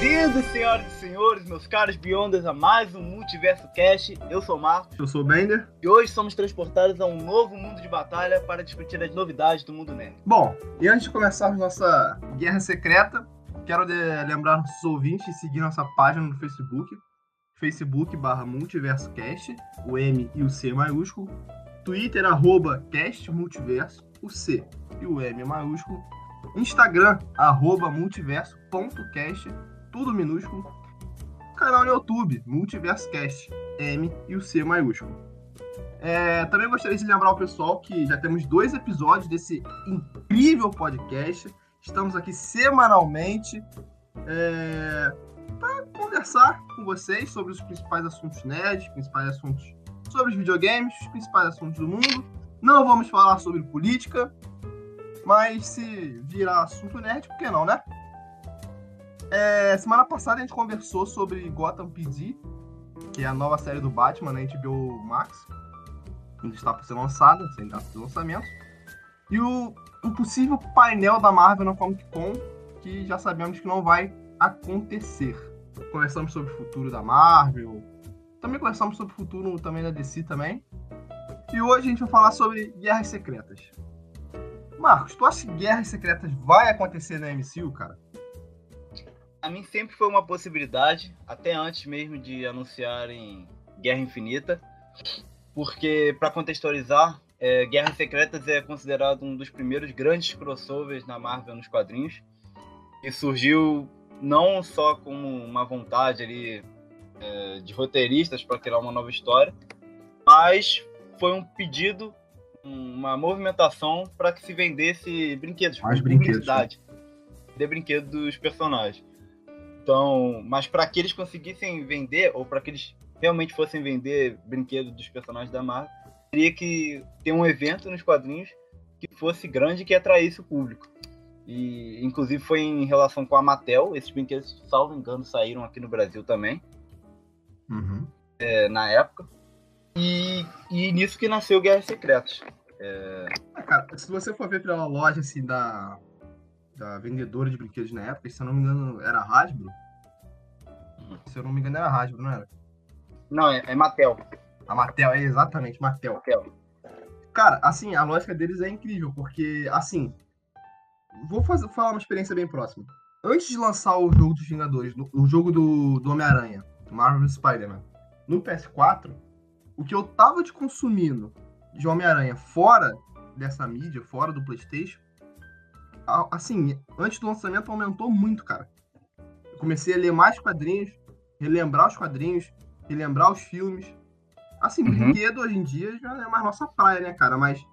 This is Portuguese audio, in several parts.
Bem-vindos, senhoras e senhores, meus caros Beyonders, a mais um Multiverso Cast. Eu sou o Marcos. Eu sou o Bender. E hoje somos transportados a um novo mundo de batalha para discutir as novidades do mundo nerd. Bom, e antes de começarmos nossa guerra secreta, quero lembrar nossos ouvintes de seguir nossa página no Facebook, facebook barra multiversocast, o M e o C maiúsculo, Twitter, arroba cast multiverso, o C e o M maiúsculo, Instagram, arroba multiverso.cast, tudo minúsculo. Canal no YouTube, MultiversoCast, M e o C maiúsculo. É, também gostaria de lembrar ao pessoal que já temos dois episódios desse incrível podcast. Estamos aqui semanalmente é, para conversar com vocês sobre os principais assuntos nerds, principais assuntos sobre os videogames, os principais assuntos do mundo. Não vamos falar sobre política, mas se virar assunto nerd, por que não, né? É, semana passada a gente conversou sobre Gotham PD, que é a nova série do Batman na HBO Max, que está por ser lançada, sem data de lançamento. E o, o possível painel da Marvel na Comic Con, que já sabemos que não vai acontecer. Conversamos sobre o futuro da Marvel, também conversamos sobre o futuro também da DC também. E hoje a gente vai falar sobre Guerras Secretas. Marcos, tu acha que Guerras Secretas vai acontecer na MCU, cara? A mim sempre foi uma possibilidade, até antes mesmo de anunciarem Guerra Infinita, porque, para contextualizar, é, Guerras Secretas é considerado um dos primeiros grandes crossovers na Marvel nos quadrinhos, e surgiu não só como uma vontade ali é, de roteiristas para criar uma nova história, mas foi um pedido, uma movimentação para que se vendesse brinquedos, mais brinquedos, né? de brinquedos dos personagens. Então, mas para que eles conseguissem vender, ou para que eles realmente fossem vender brinquedos dos personagens da Marvel, teria que ter um evento nos quadrinhos que fosse grande e que atraísse o público. E, inclusive, foi em relação com a Mattel. Esses brinquedos, salvo engano, saíram aqui no Brasil também. Uhum. É, na época. E, e nisso que nasceu Guerras Secretas. É... Ah, cara, se você for ver pela loja assim, da, da vendedora de brinquedos na época, se eu não me engano, era Hasbro. Uhum. Se eu não me engano, era Hasbro, não era? Não, é, é Mattel. A Mattel, é exatamente, Mattel. Mattel. Cara, assim, a lógica deles é incrível, porque, assim, vou fazer, falar uma experiência bem próxima. Antes de lançar o jogo dos Vingadores, o jogo do, do Homem-Aranha, Marvel Spider-Man, no PS4, o que eu tava te consumindo de Homem-Aranha fora dessa mídia, fora do PlayStation, assim, antes do lançamento aumentou muito, cara. Eu comecei a ler mais quadrinhos, relembrar os quadrinhos, relembrar os filmes. Assim, uhum. brinquedo hoje em dia já é mais nossa praia, né, cara? Mas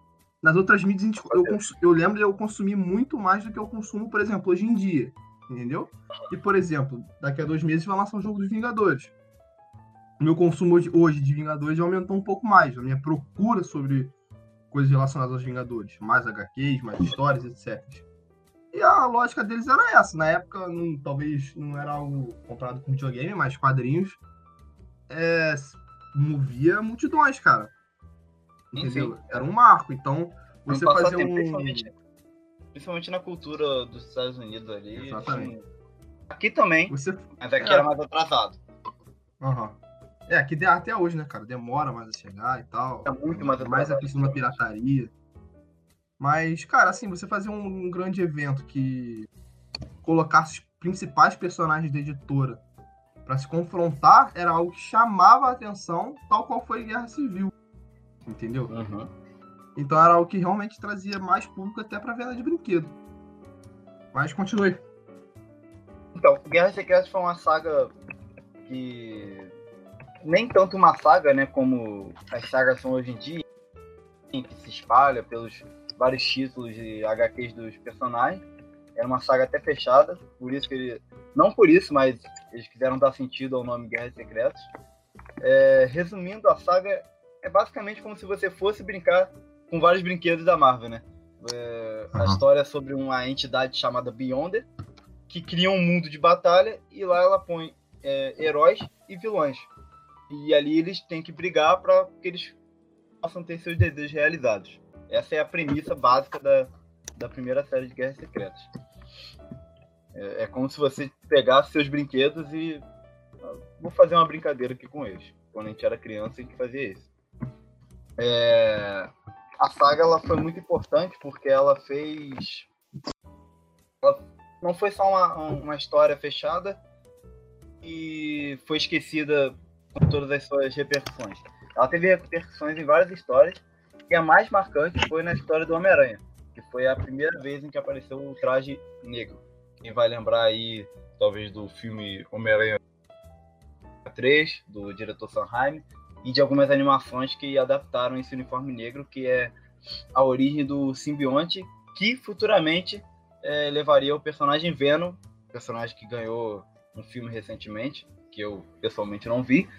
nas outras mídias eu, eu lembro de eu consumir muito mais do que eu consumo, por exemplo, hoje em dia. Entendeu? E, por exemplo, daqui a dois meses vai lançar o jogo dos Vingadores. O meu consumo hoje, hoje de Vingadores já aumentou um pouco mais. A minha procura sobre coisas relacionadas aos Vingadores. Mais HQs, mais histórias, etc. E a lógica deles era essa. Na época, não, talvez não era algo comprado com videogame, mas quadrinhos é, movia multidões, cara. Entendeu? Enfim. Era um marco. Então, você fazia um. Principalmente, principalmente, na cultura dos Estados Unidos ali. Exatamente. Assim, aqui também, você... mas aqui é. era mais atrasado. Uhum. É, aqui até hoje, né, cara? Demora mais a chegar e tal. É muito mais atrasado. Mais a questão da pirataria. Mas, cara, assim, você fazer um, um grande evento que colocasse os principais personagens da editora para se confrontar era algo que chamava a atenção, tal qual foi Guerra Civil. Entendeu? Uhum. Então era algo que realmente trazia mais público até pra venda de brinquedo. Mas continue. Então, Guerra Secreta foi uma saga que. Nem tanto uma saga, né? Como as sagas são hoje em dia, que se espalha pelos vários títulos de HQs dos personagens. Era uma saga até fechada, por isso que ele. Não por isso, mas eles quiseram dar sentido ao nome Guerras Secretas. É, resumindo, a saga é basicamente como se você fosse brincar com vários brinquedos da Marvel, né? É. A história é sobre uma entidade chamada Beyonder, que cria um mundo de batalha e lá ela põe é, heróis e vilões. E ali eles têm que brigar para que eles possam ter seus desejos realizados. Essa é a premissa básica da, da primeira série de Guerras Secretas. É, é como se você pegasse seus brinquedos e ah, vou fazer uma brincadeira aqui com eles. Quando a gente era criança, a gente fazia isso. É, a saga ela foi muito importante porque ela fez. Ela não foi só uma, uma história fechada e foi esquecida com todas as suas repercussões. Ela teve repercussões em várias histórias e a mais marcante foi na história do Homem-Aranha, que foi a primeira vez em que apareceu o traje negro. Quem vai lembrar aí, talvez, do filme Homem-Aranha 3, do diretor Sanheim, e de algumas animações que adaptaram esse uniforme negro, que é a origem do simbionte, que futuramente é, levaria o personagem Venom, personagem que ganhou um filme recentemente, que eu pessoalmente não vi,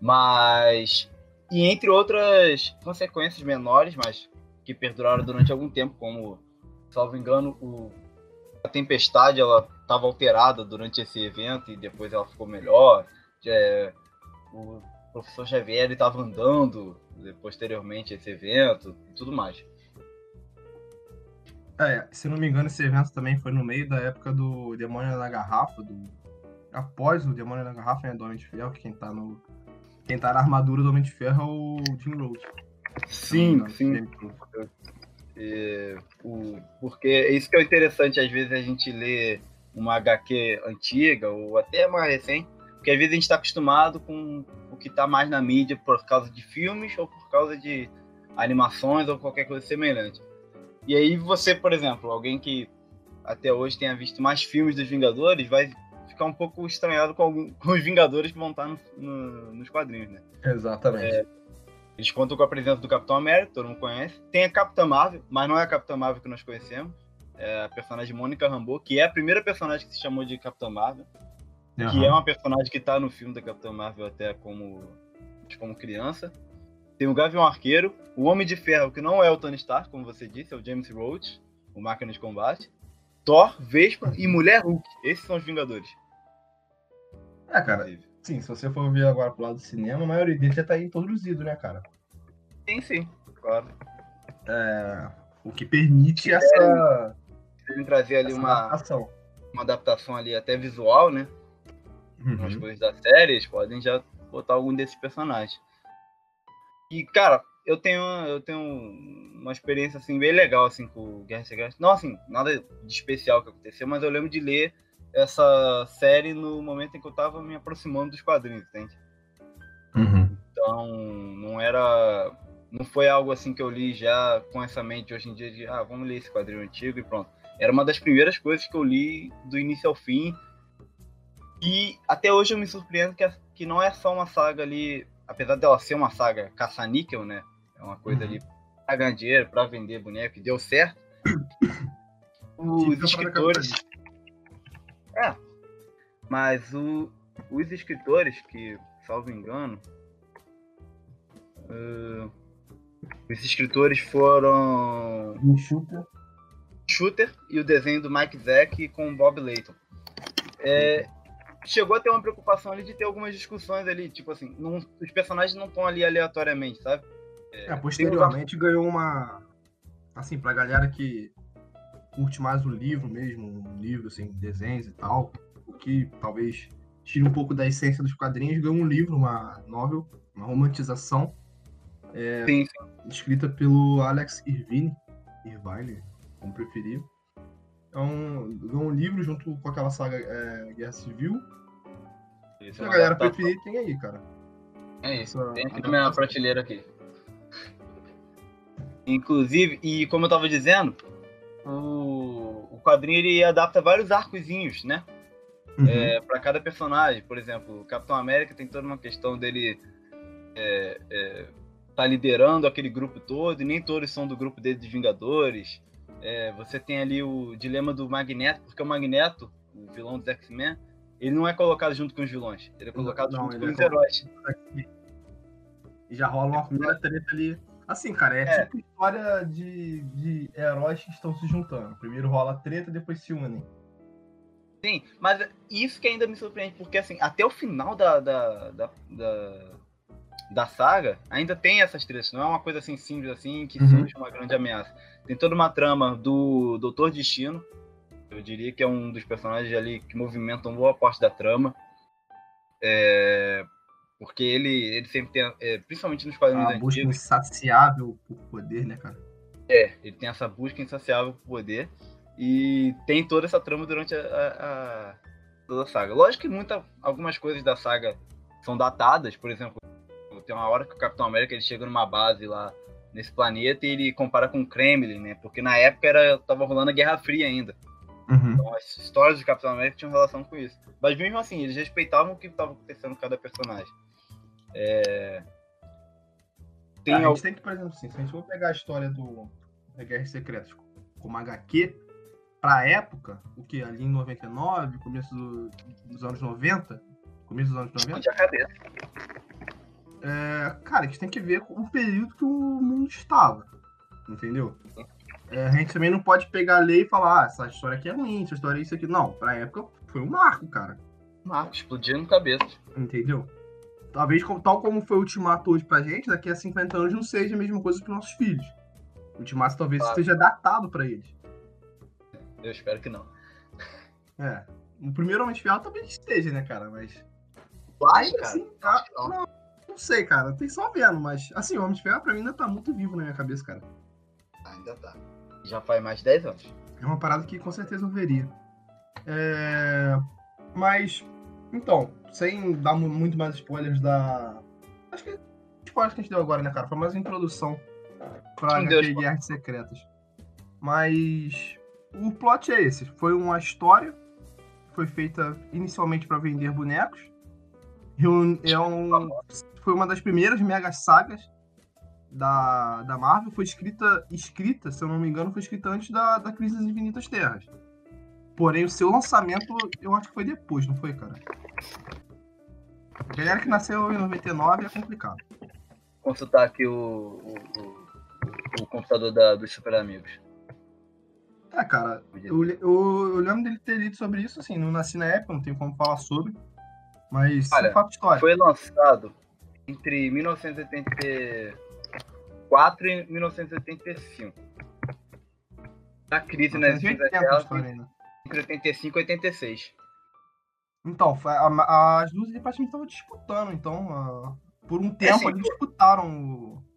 mas e entre outras consequências menores, mas que perduraram durante algum tempo, como, salvo engano, o, a tempestade ela estava alterada durante esse evento e depois ela ficou melhor. É, o professor Xavier estava andando posteriormente esse evento e tudo mais. É, se não me engano, esse evento também foi no meio da época do Demônio na Garrafa, do... após o Demônio na Garrafa, né, do Homem de Ferro, que quem tá no quem tá na armadura do Homem de Ferro é o Jim Rhodes. Sim, sim. É, o, porque é isso que é interessante, às vezes a gente lê uma HQ antiga ou até mais recente, porque às vezes a gente está acostumado com o que está mais na mídia por causa de filmes ou por causa de animações ou qualquer coisa semelhante. E aí você, por exemplo, alguém que até hoje tenha visto mais filmes dos Vingadores, vai ficar um pouco estranhado com, algum, com os Vingadores que vão estar no, no, nos quadrinhos, né? Exatamente. É, eles contam com a presença do Capitão América, todo mundo conhece. Tem a Capitã Marvel, mas não é a Capitã Marvel que nós conhecemos. É a personagem Mônica Rambeau, que é a primeira personagem que se chamou de Capitã Marvel. Uhum. Que é uma personagem que está no filme da Capitã Marvel até como, como criança. Tem o Gavião Arqueiro, o Homem de Ferro, que não é o Tony Stark, como você disse, é o James Rhodes, o máquina de combate. Thor, Vespa e Mulher Hulk. Esses são os Vingadores. É, cara. Sim, se você for ver agora pro lado do cinema, a maioria deles já tá introduzido, né, cara? Sim, sim, claro. É, o que permite essa. Ele trazer ali uma adaptação. uma adaptação ali até visual, né? Uhum. As coisas da série, eles podem já botar algum desses personagens. E, cara, eu tenho, eu tenho uma experiência assim bem legal assim com Guerra Secreta. Não assim, nada de especial que aconteceu, mas eu lembro de ler essa série no momento em que eu tava me aproximando dos quadrinhos, entende? Uhum. Então, não era. Não foi algo assim que eu li já com essa mente hoje em dia de, ah, vamos ler esse quadrinho antigo e pronto. Era uma das primeiras coisas que eu li do início ao fim. E até hoje eu me surpreendo que, que não é só uma saga ali, apesar dela ser uma saga caça-níquel, né? É uma coisa uhum. ali pra ganhar dinheiro, pra vender boneco, e deu certo. Os escritores. É. Mas o, os escritores, que, salvo engano, uh, os escritores foram. Shooter. Shooter e o desenho do Mike Zack com o Bob Layton. É, chegou a ter uma preocupação ali de ter algumas discussões ali, tipo assim, não, os personagens não estão ali aleatoriamente, sabe? É, é posteriormente ganhou uma. Assim, pra galera que curte mais o livro mesmo, um livro, assim, desenhos e tal, o que talvez tire um pouco da essência dos quadrinhos, ganhou um livro, uma novel, uma romantização, é, sim, sim. escrita pelo Alex Irvine, Irvine, como preferir. É um, ganhou um livro junto com aquela saga é, Guerra Civil. Isso, Se a galera preferir, tem aí, cara. É isso, Essa, tem aqui na minha prateleira aqui. Inclusive, e como eu tava dizendo, o, o quadrinho ele adapta vários arcozinhos, né? Uhum. É, para cada personagem. Por exemplo, o Capitão América tem toda uma questão dele é, é, tá liderando aquele grupo todo, e nem todos são do grupo dele de Vingadores. É, você tem ali o dilema do Magneto, porque o Magneto, o vilão dos X-Men, ele não é colocado junto com os vilões, ele é colocado não, junto com os é heróis. E já rola uma primeira treta ali Assim, cara, é, é. tipo história de, de heróis que estão se juntando. Primeiro rola treta, depois se unem. Sim, mas isso que ainda me surpreende, porque assim, até o final da, da, da, da, da saga, ainda tem essas tretas. Não é uma coisa assim simples assim que uhum. surge uma grande ameaça. Tem toda uma trama do Doutor Destino, Eu diria que é um dos personagens ali que movimentam boa parte da trama. É, porque ele, ele sempre tem, é, principalmente nos quadrinhos A busca antigos, insaciável por poder, né, cara? é, ele tem essa busca insaciável por poder e tem toda essa trama durante a, a- a- toda a saga. Lógico que muita, algumas coisas da saga são datadas, por exemplo, tem uma hora que o Capitão América ele chega numa base lá nesse planeta e ele compara com o Kremlin, né? Porque na época era tava rolando a Guerra Fria ainda. Uhum. Então as histórias do Capitão América tinham relação com isso. Mas mesmo assim, eles respeitavam o que estava acontecendo com cada personagem. É... Tem a al- gente tem que, por exemplo, assim, se a gente for pegar a história do da Guerras Secretas como HQ, pra época, o que? Ali em 99, começo do- dos anos 90, começo dos anos 90, de a cabeça. é, cara, a gente tem que ver o período que o mundo estava, entendeu? É, a gente também não pode pegar a lei e falar, ah, essa história aqui é ruim, essa história é isso aqui. Não, pra época foi um marco, cara. Marco, explodindo cabeça. Entendeu? Talvez, tal como foi o Ultimato hoje pra gente, daqui a 50 anos não seja a mesma coisa pros nossos filhos. O Ultimato talvez Claro. esteja datado pra eles. Eu espero que não. É. O primeiro Homem de Ferro talvez esteja, né, cara? Mas. Vai, cara. assim, tá- não. não, não sei, cara. Tem só vendo, mas assim, o Homem de Ferro pra mim ainda tá muito vivo na minha cabeça, cara. Ainda tá. Já faz mais de 10 anos. É uma parada que com certeza eu veria. É... Mas, então, sem dar mu- muito mais spoilers da. Acho que spoilers que a gente deu agora, né, cara? Foi mais uma introdução pra HQ Guerras Secretas. Mas o plot é esse. Foi uma história. Foi feita inicialmente pra vender bonecos. É um, foi uma das primeiras mega sagas da, da Marvel. Foi escrita, escrita, se eu não me engano, foi escrita antes da, da Crise das Infinitas Terras. Porém, o seu lançamento, eu acho que foi depois, não foi, cara? Galera que nasceu em 99 é complicado. Consultar aqui o, o, o- o computador da- dos Super Amigos. É, cara, eu, eu, eu lembro dele ter lido sobre isso, assim, não nasci na época, não tenho como falar sobre. Mas Olha, é um fato histórico. Foi lançado entre 1984 e 1985. A crise nas 1980 Infinitas a Terras história ainda. entre 85 e 86. Então, a- as duas praticamente estavam disputando, então, ah, por um tempo assim, eles disputaram. o-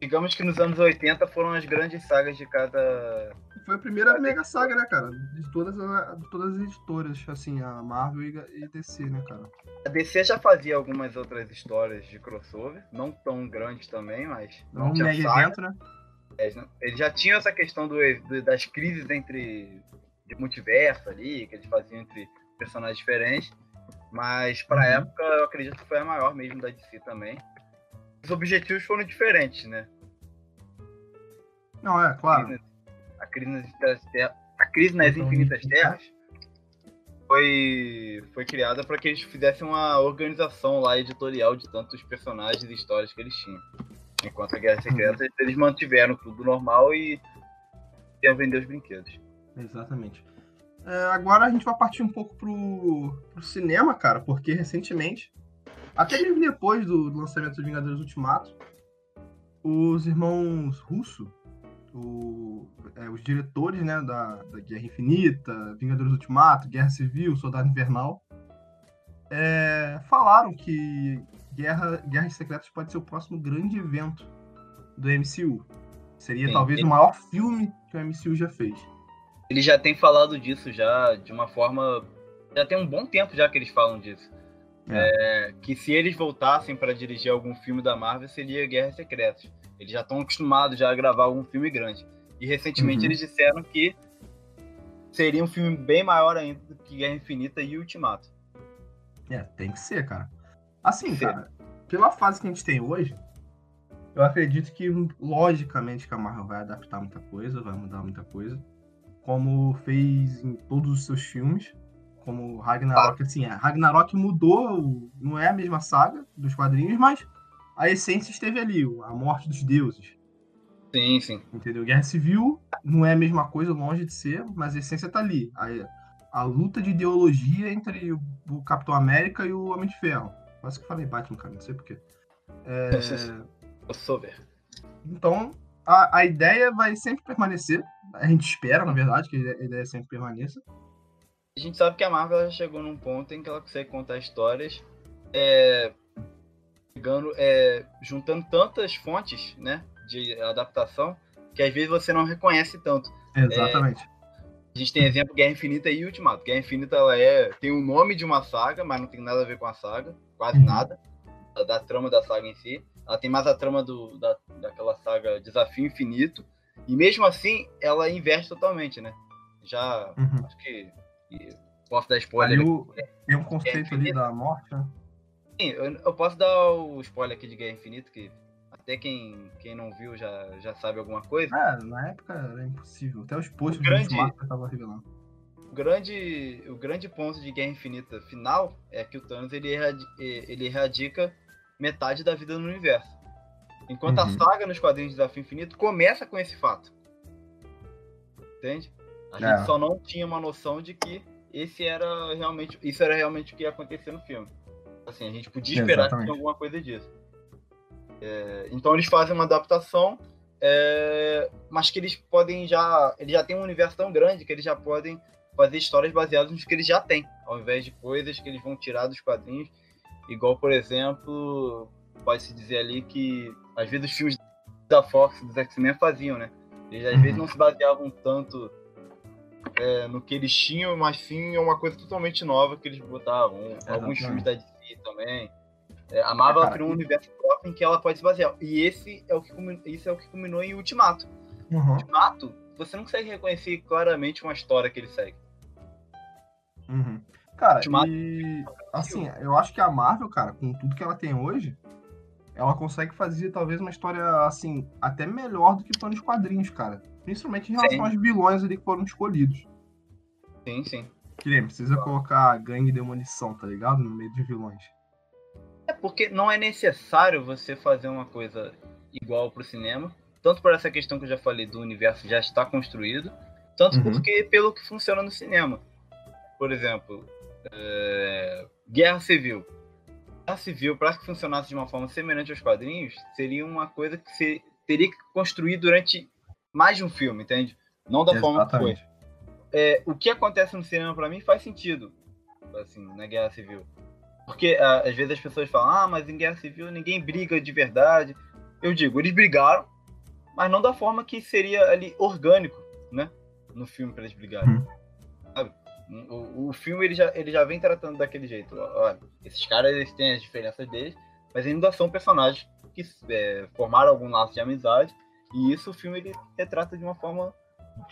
Digamos que nos anos 80 foram as grandes sagas de cada. Foi a primeira mega saga, né, cara? De todas, a- de todas as editoras, assim, a Marvel e e DC, né, cara? A DC já fazia algumas outras histórias de crossover, não tão grandes também, mas. Não um tinha mega saga. evento, né? Eles já tinham essa questão do- das crises entre de multiverso ali, que eles faziam entre personagens diferentes. Mas pra Uhum. época eu acredito que foi a maior mesmo da DC também. Os objetivos foram diferentes, né? Não, é, claro. A crise nas, Infinitas Terras- a crise nas Então, Infinitas Terras foi, foi criada para que eles fizessem uma organização lá editorial de tantos personagens e histórias que eles tinham. Enquanto a Guerra Secreta, eles mantiveram tudo normal e iam vender os brinquedos. Exatamente. É, agora a gente vai partir um pouco pro, pro cinema, cara, porque recentemente, até mesmo depois do, do lançamento dos Vingadores Ultimato, os irmãos Russo, o- é, os diretores né, da, da Guerra Infinita, Vingadores Ultimato, Guerra Civil, Soldado Invernal, é, falaram que Guerra, Guerras Secretas pode ser o próximo grande evento do MCU. Seria Sim, talvez sim. o maior filme que o MCU já fez. Eles já têm falado disso já de uma forma. Já tem um bom tempo já que eles falam disso. É, que se eles voltassem para dirigir algum filme da Marvel seria Guerras Secretas. Eles já estão acostumados já a gravar algum filme grande. E recentemente Uhum. eles disseram que seria um filme bem maior ainda do que Guerra Infinita e Ultimato. É, tem que ser, cara. Assim, Sim. cara, pela fase que a gente tem hoje, eu acredito que, logicamente, que a Marvel vai adaptar muita coisa, vai mudar muita coisa. Como fez em todos os seus filmes. Como Ragnarok, assim, é, Ragnarok mudou, não é a mesma saga dos quadrinhos, mas a essência esteve ali, a morte dos deuses. Sim, sim. Entendeu? Guerra Civil não é a mesma coisa, longe de ser, mas a essência tá ali. A, a luta de ideologia entre o, o Capitão América e o Homem de Ferro. Quase que eu falei Batman, cara, não sei porquê. É, Eu sou ver. então, a, a ideia vai sempre permanecer. A gente espera, na verdade, que a ideia sempre permaneça. A gente sabe que a Marvel já chegou num ponto em que ela consegue contar histórias é, pegando, é, juntando tantas fontes né, de adaptação que às vezes você não reconhece tanto. Exatamente. É, a gente tem exemplo Guerra Infinita e Ultimato. Guerra Infinita ela é, tem o nome de uma saga, mas não tem nada a ver com a saga, quase uhum. nada, da, trama da saga em si. Ela tem mais a trama do, da, daquela saga Desafio Infinito. E mesmo assim, ela inverte totalmente, né? Já, uhum. acho que. Posso dar spoiler. Ali o, tem um conceito ali da morte, né? Sim, eu, eu, posso dar o spoiler aqui de Guerra Infinita, que até quem, quem não viu já, já sabe alguma coisa. É, na época era impossível. Até os posts do Ultimato estavam revelando. O grande, o grande ponto de Guerra Infinita final é que o Thanos ele, ele erradica metade da vida no universo. Enquanto uhum. a saga nos quadrinhos de Desafio Infinito começa com esse fato. Entende? A é. gente só não tinha uma noção de que esse era realmente, isso era realmente o que ia acontecer no filme. Assim, a gente podia esperar Exatamente. que tinha alguma coisa disso. É, então eles fazem uma adaptação, é, mas que eles podem já. Eles já têm um universo tão grande que eles já podem fazer histórias baseadas nos que eles já têm, ao invés de coisas que eles vão tirar dos quadrinhos. Igual, por exemplo, pode-se dizer ali que às vezes os filmes da Fox, dos X-Men faziam, né? Eles às uhum. vezes não se baseavam tanto é, no que eles tinham, mas sim é uma coisa totalmente nova que eles botavam. Alguns filmes da DC também. É, a Marvel é, criou um universo próprio em que ela pode se basear. E esse é o que, isso é o que culminou em Ultimato. Uhum. Ultimato, você não consegue reconhecer claramente uma história que ele segue. Uhum. Cara, e assim, eu acho que a Marvel, cara, com tudo que ela tem hoje, ela consegue fazer talvez uma história assim, até melhor do que foi nos quadrinhos, cara. Principalmente em relação sim. aos vilões ali que foram escolhidos. Sim, sim. Que nem precisa colocar gangue e demolição, tá ligado? No meio de vilões. É porque não é necessário você fazer uma coisa igual pro cinema, tanto por essa questão que eu já falei do universo já está construído, tanto uhum. porque pelo que funciona no cinema. Por exemplo, é... Guerra Civil. Guerra Civil, para que funcionasse de uma forma semelhante aos quadrinhos, seria uma coisa que você teria que construir durante mais de um filme, entende? Não da Exatamente. forma que foi. É, o que acontece no cinema para mim faz sentido, assim, na Guerra Civil. Porque uh, às vezes as pessoas falam, ah, mas em guerra civil ninguém briga de verdade. Eu digo, eles brigaram, mas não da forma que seria ali orgânico, né? No filme para eles brigarem. Uhum. Sabe? O, o, filme ele já, ele já vem tratando daquele jeito. Olha, esses caras eles têm as diferenças deles, mas ainda são personagens que é, formaram algum laço de amizade. E isso o filme ele retrata de uma forma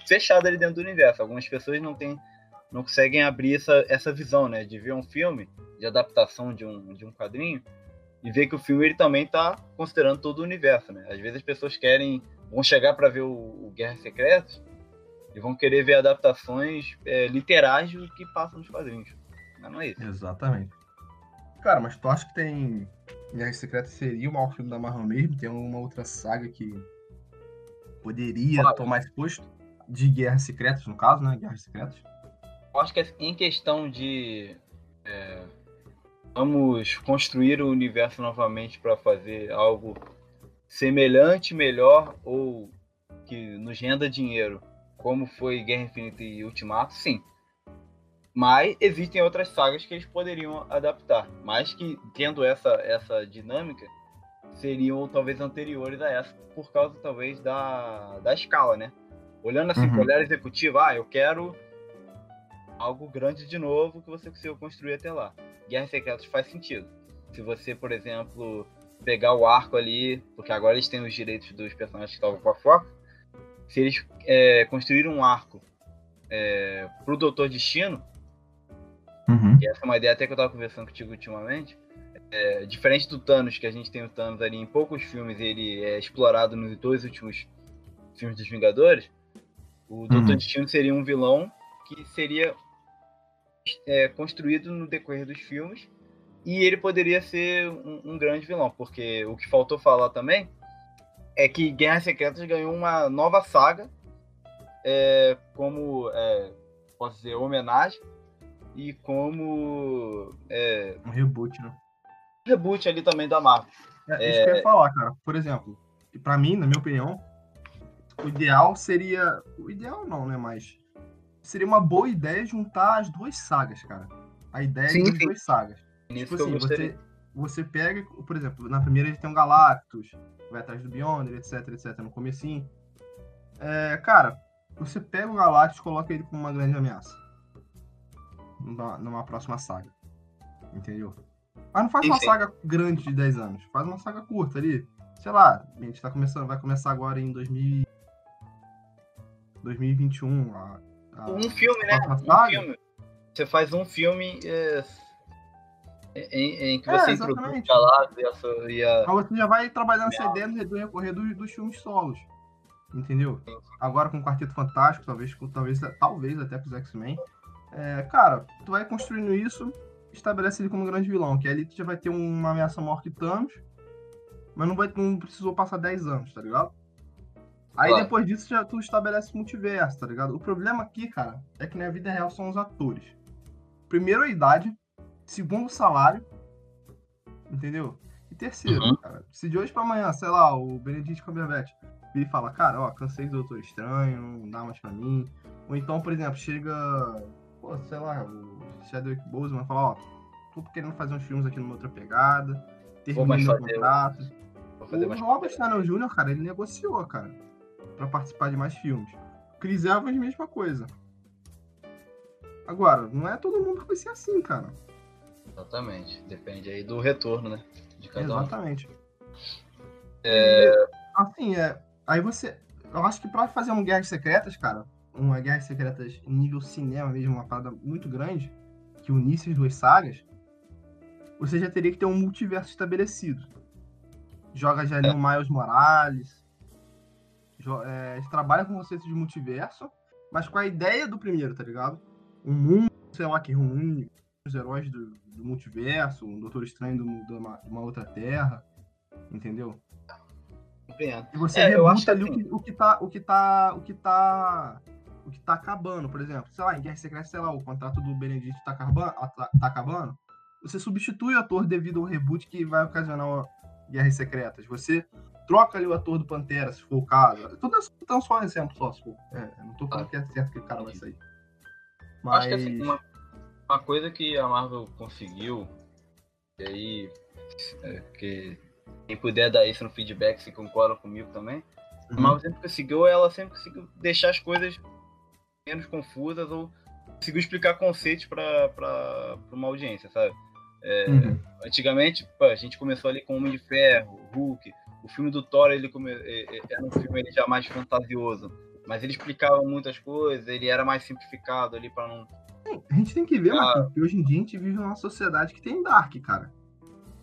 fechada ali dentro do universo. Algumas pessoas não têm não conseguem abrir essa, essa visão, né? De ver um filme de adaptação de um, de um quadrinho e ver que o filme ele também está considerando todo o universo, né? Às vezes as pessoas querem vão chegar para ver o, o Guerra Secretas e vão querer ver adaptações é, literais do que passam nos quadrinhos. Mas não é isso. Exatamente. Cara, mas tu acha que tem Guerra Secreta seria o maior filme da Marvel mesmo? Tem alguma outra saga que poderia Olha, tomar esse posto? De Guerras Secretas, no caso, né? Guerras Secretas? Eu acho que em questão de é, vamos construir o universo novamente para fazer algo semelhante, melhor ou que nos renda dinheiro, como foi Guerra Infinita e Ultimato, sim. Mas existem outras sagas que eles poderiam adaptar, mas que tendo essa essa dinâmica seriam talvez anteriores a essa, por causa talvez da, da escala, né? Olhando assim, uhum. olhar executivo, ah, eu quero algo grande de novo que você conseguiu construir até lá. Guerras Secretas faz sentido. Se você, por exemplo, pegar o arco ali, porque agora eles têm os direitos dos personagens que estavam com a Fox, se eles é, construíram um arco é, pro Doutor Destino, uhum. e essa é uma ideia até que eu tava conversando contigo ultimamente, é, diferente do Thanos, que a gente tem o Thanos ali em poucos filmes, ele é explorado nos dois últimos filmes dos Vingadores, o Doutor uhum. Destino seria um vilão que seria é, construído no decorrer dos filmes e ele poderia ser um, um, grande vilão, porque o que faltou falar também é que Guerras Secretas ganhou uma nova saga é, como, é, posso dizer, homenagem e como... É, um reboot, né? Reboot ali também da Marvel. É, isso que eu ia falar, cara. Por exemplo, para mim, na minha opinião, o ideal seria. O ideal não, né? Mas seria uma boa ideia juntar as duas sagas, cara. A ideia Sim, das sim. duas sagas. Nisso Tipo assim, você, você pega, por exemplo, na primeira ele tem um Galactus, vai atrás do Beyonder, etc, etc, no comecinho. É, cara, você pega o Galactus e coloca ele como uma grande ameaça. Numa, numa próxima saga. Entendeu? Mas não faz uma saga grande de 10 anos. Faz uma saga curta ali. Sei lá, a gente tá começando, vai começar agora em 2000, 2021. A, a Um filme, né? Um saga. filme. Você faz um filme é, em, em que É, você introduz exatamente. o Galactus e a, sua- e a- Mas você já vai trabalhando essa ideia no decorrer dos, dos filmes solos. Entendeu? Agora com o Quarteto Fantástico, talvez, com- talvez, talvez até com os X-Men. É, cara, tu vai construindo isso, estabelece ele como um grande vilão, que ali tu já vai ter uma ameaça maior que Thanos, mas não, vai, não precisou passar 10 anos, tá ligado? Aí Claro. depois disso já tu estabelece o multiverso, tá ligado? O problema aqui, cara, é que na vida real são os atores. Primeiro a idade, segundo o salário, entendeu? E terceiro, Uhum. cara, se de hoje pra amanhã, sei lá, o Benedict Cumberbatch ele fala, cara, ó, cansei do Doutor Estranho, não dá mais pra mim. Ou então, por exemplo, chega, pô, sei lá, o Chadwick Boseman e fala, ó, tô querendo fazer uns filmes aqui numa outra pegada, meu fazer- contrato. O Robert Downey Jr., cara, ele negociou, cara, pra participar de mais filmes. Chris Evans, mesma coisa. Agora, não é todo mundo que vai ser assim, cara. Exatamente. Depende aí do retorno, né? De cada um. Exatamente. É... Assim, é. Aí você. Eu acho que pra fazer uma Guerras Secretas, cara, uma Guerras Secretas nível cinema mesmo, uma parada muito grande, que unisse as duas sagas, você já teria que ter um multiverso estabelecido. Joga já ali o Miles Morales. é, trabalha com conceito de multiverso, mas com a ideia do primeiro, tá ligado? Um mundo, sei lá, que reúne os heróis do, do multiverso, um Doutor Estranho do- de uma, uma outra terra, entendeu? Compreendo. E você É, rebuta ali o assim- que, o que tá, o que tá, o que tá, o que tá acabando, por exemplo, sei lá, em Guerra Secreta, sei lá, o contrato do Benedict tá, acaba- tá, tá acabando, você substitui o ator devido ao reboot que vai ocasionar o Guerras Secretas. Você troca ali o ator do Pantera, se for o caso. Tudo isso então só um exemplo só, se for. É, não tô falando que é certo que o cara vai sair. Mas Acho que assim, uma, uma coisa que a Marvel conseguiu, e aí, é, que quem puder dar isso no feedback, se concorda comigo também, a Uhum. Marvel sempre conseguiu, ela sempre conseguiu deixar as coisas menos confusas ou conseguiu explicar conceitos para uma audiência, sabe? É, Uhum. Antigamente, pô, a gente começou ali com Homem de Ferro, Hulk. O filme do Thor, ele come... é- é- era um filme ele já mais fantasioso. Mas ele explicava muitas coisas, ele era mais simplificado ali para não. A gente tem que ver, Ah. Marquinhos, que hoje em dia a gente vive numa sociedade que tem Dark, cara.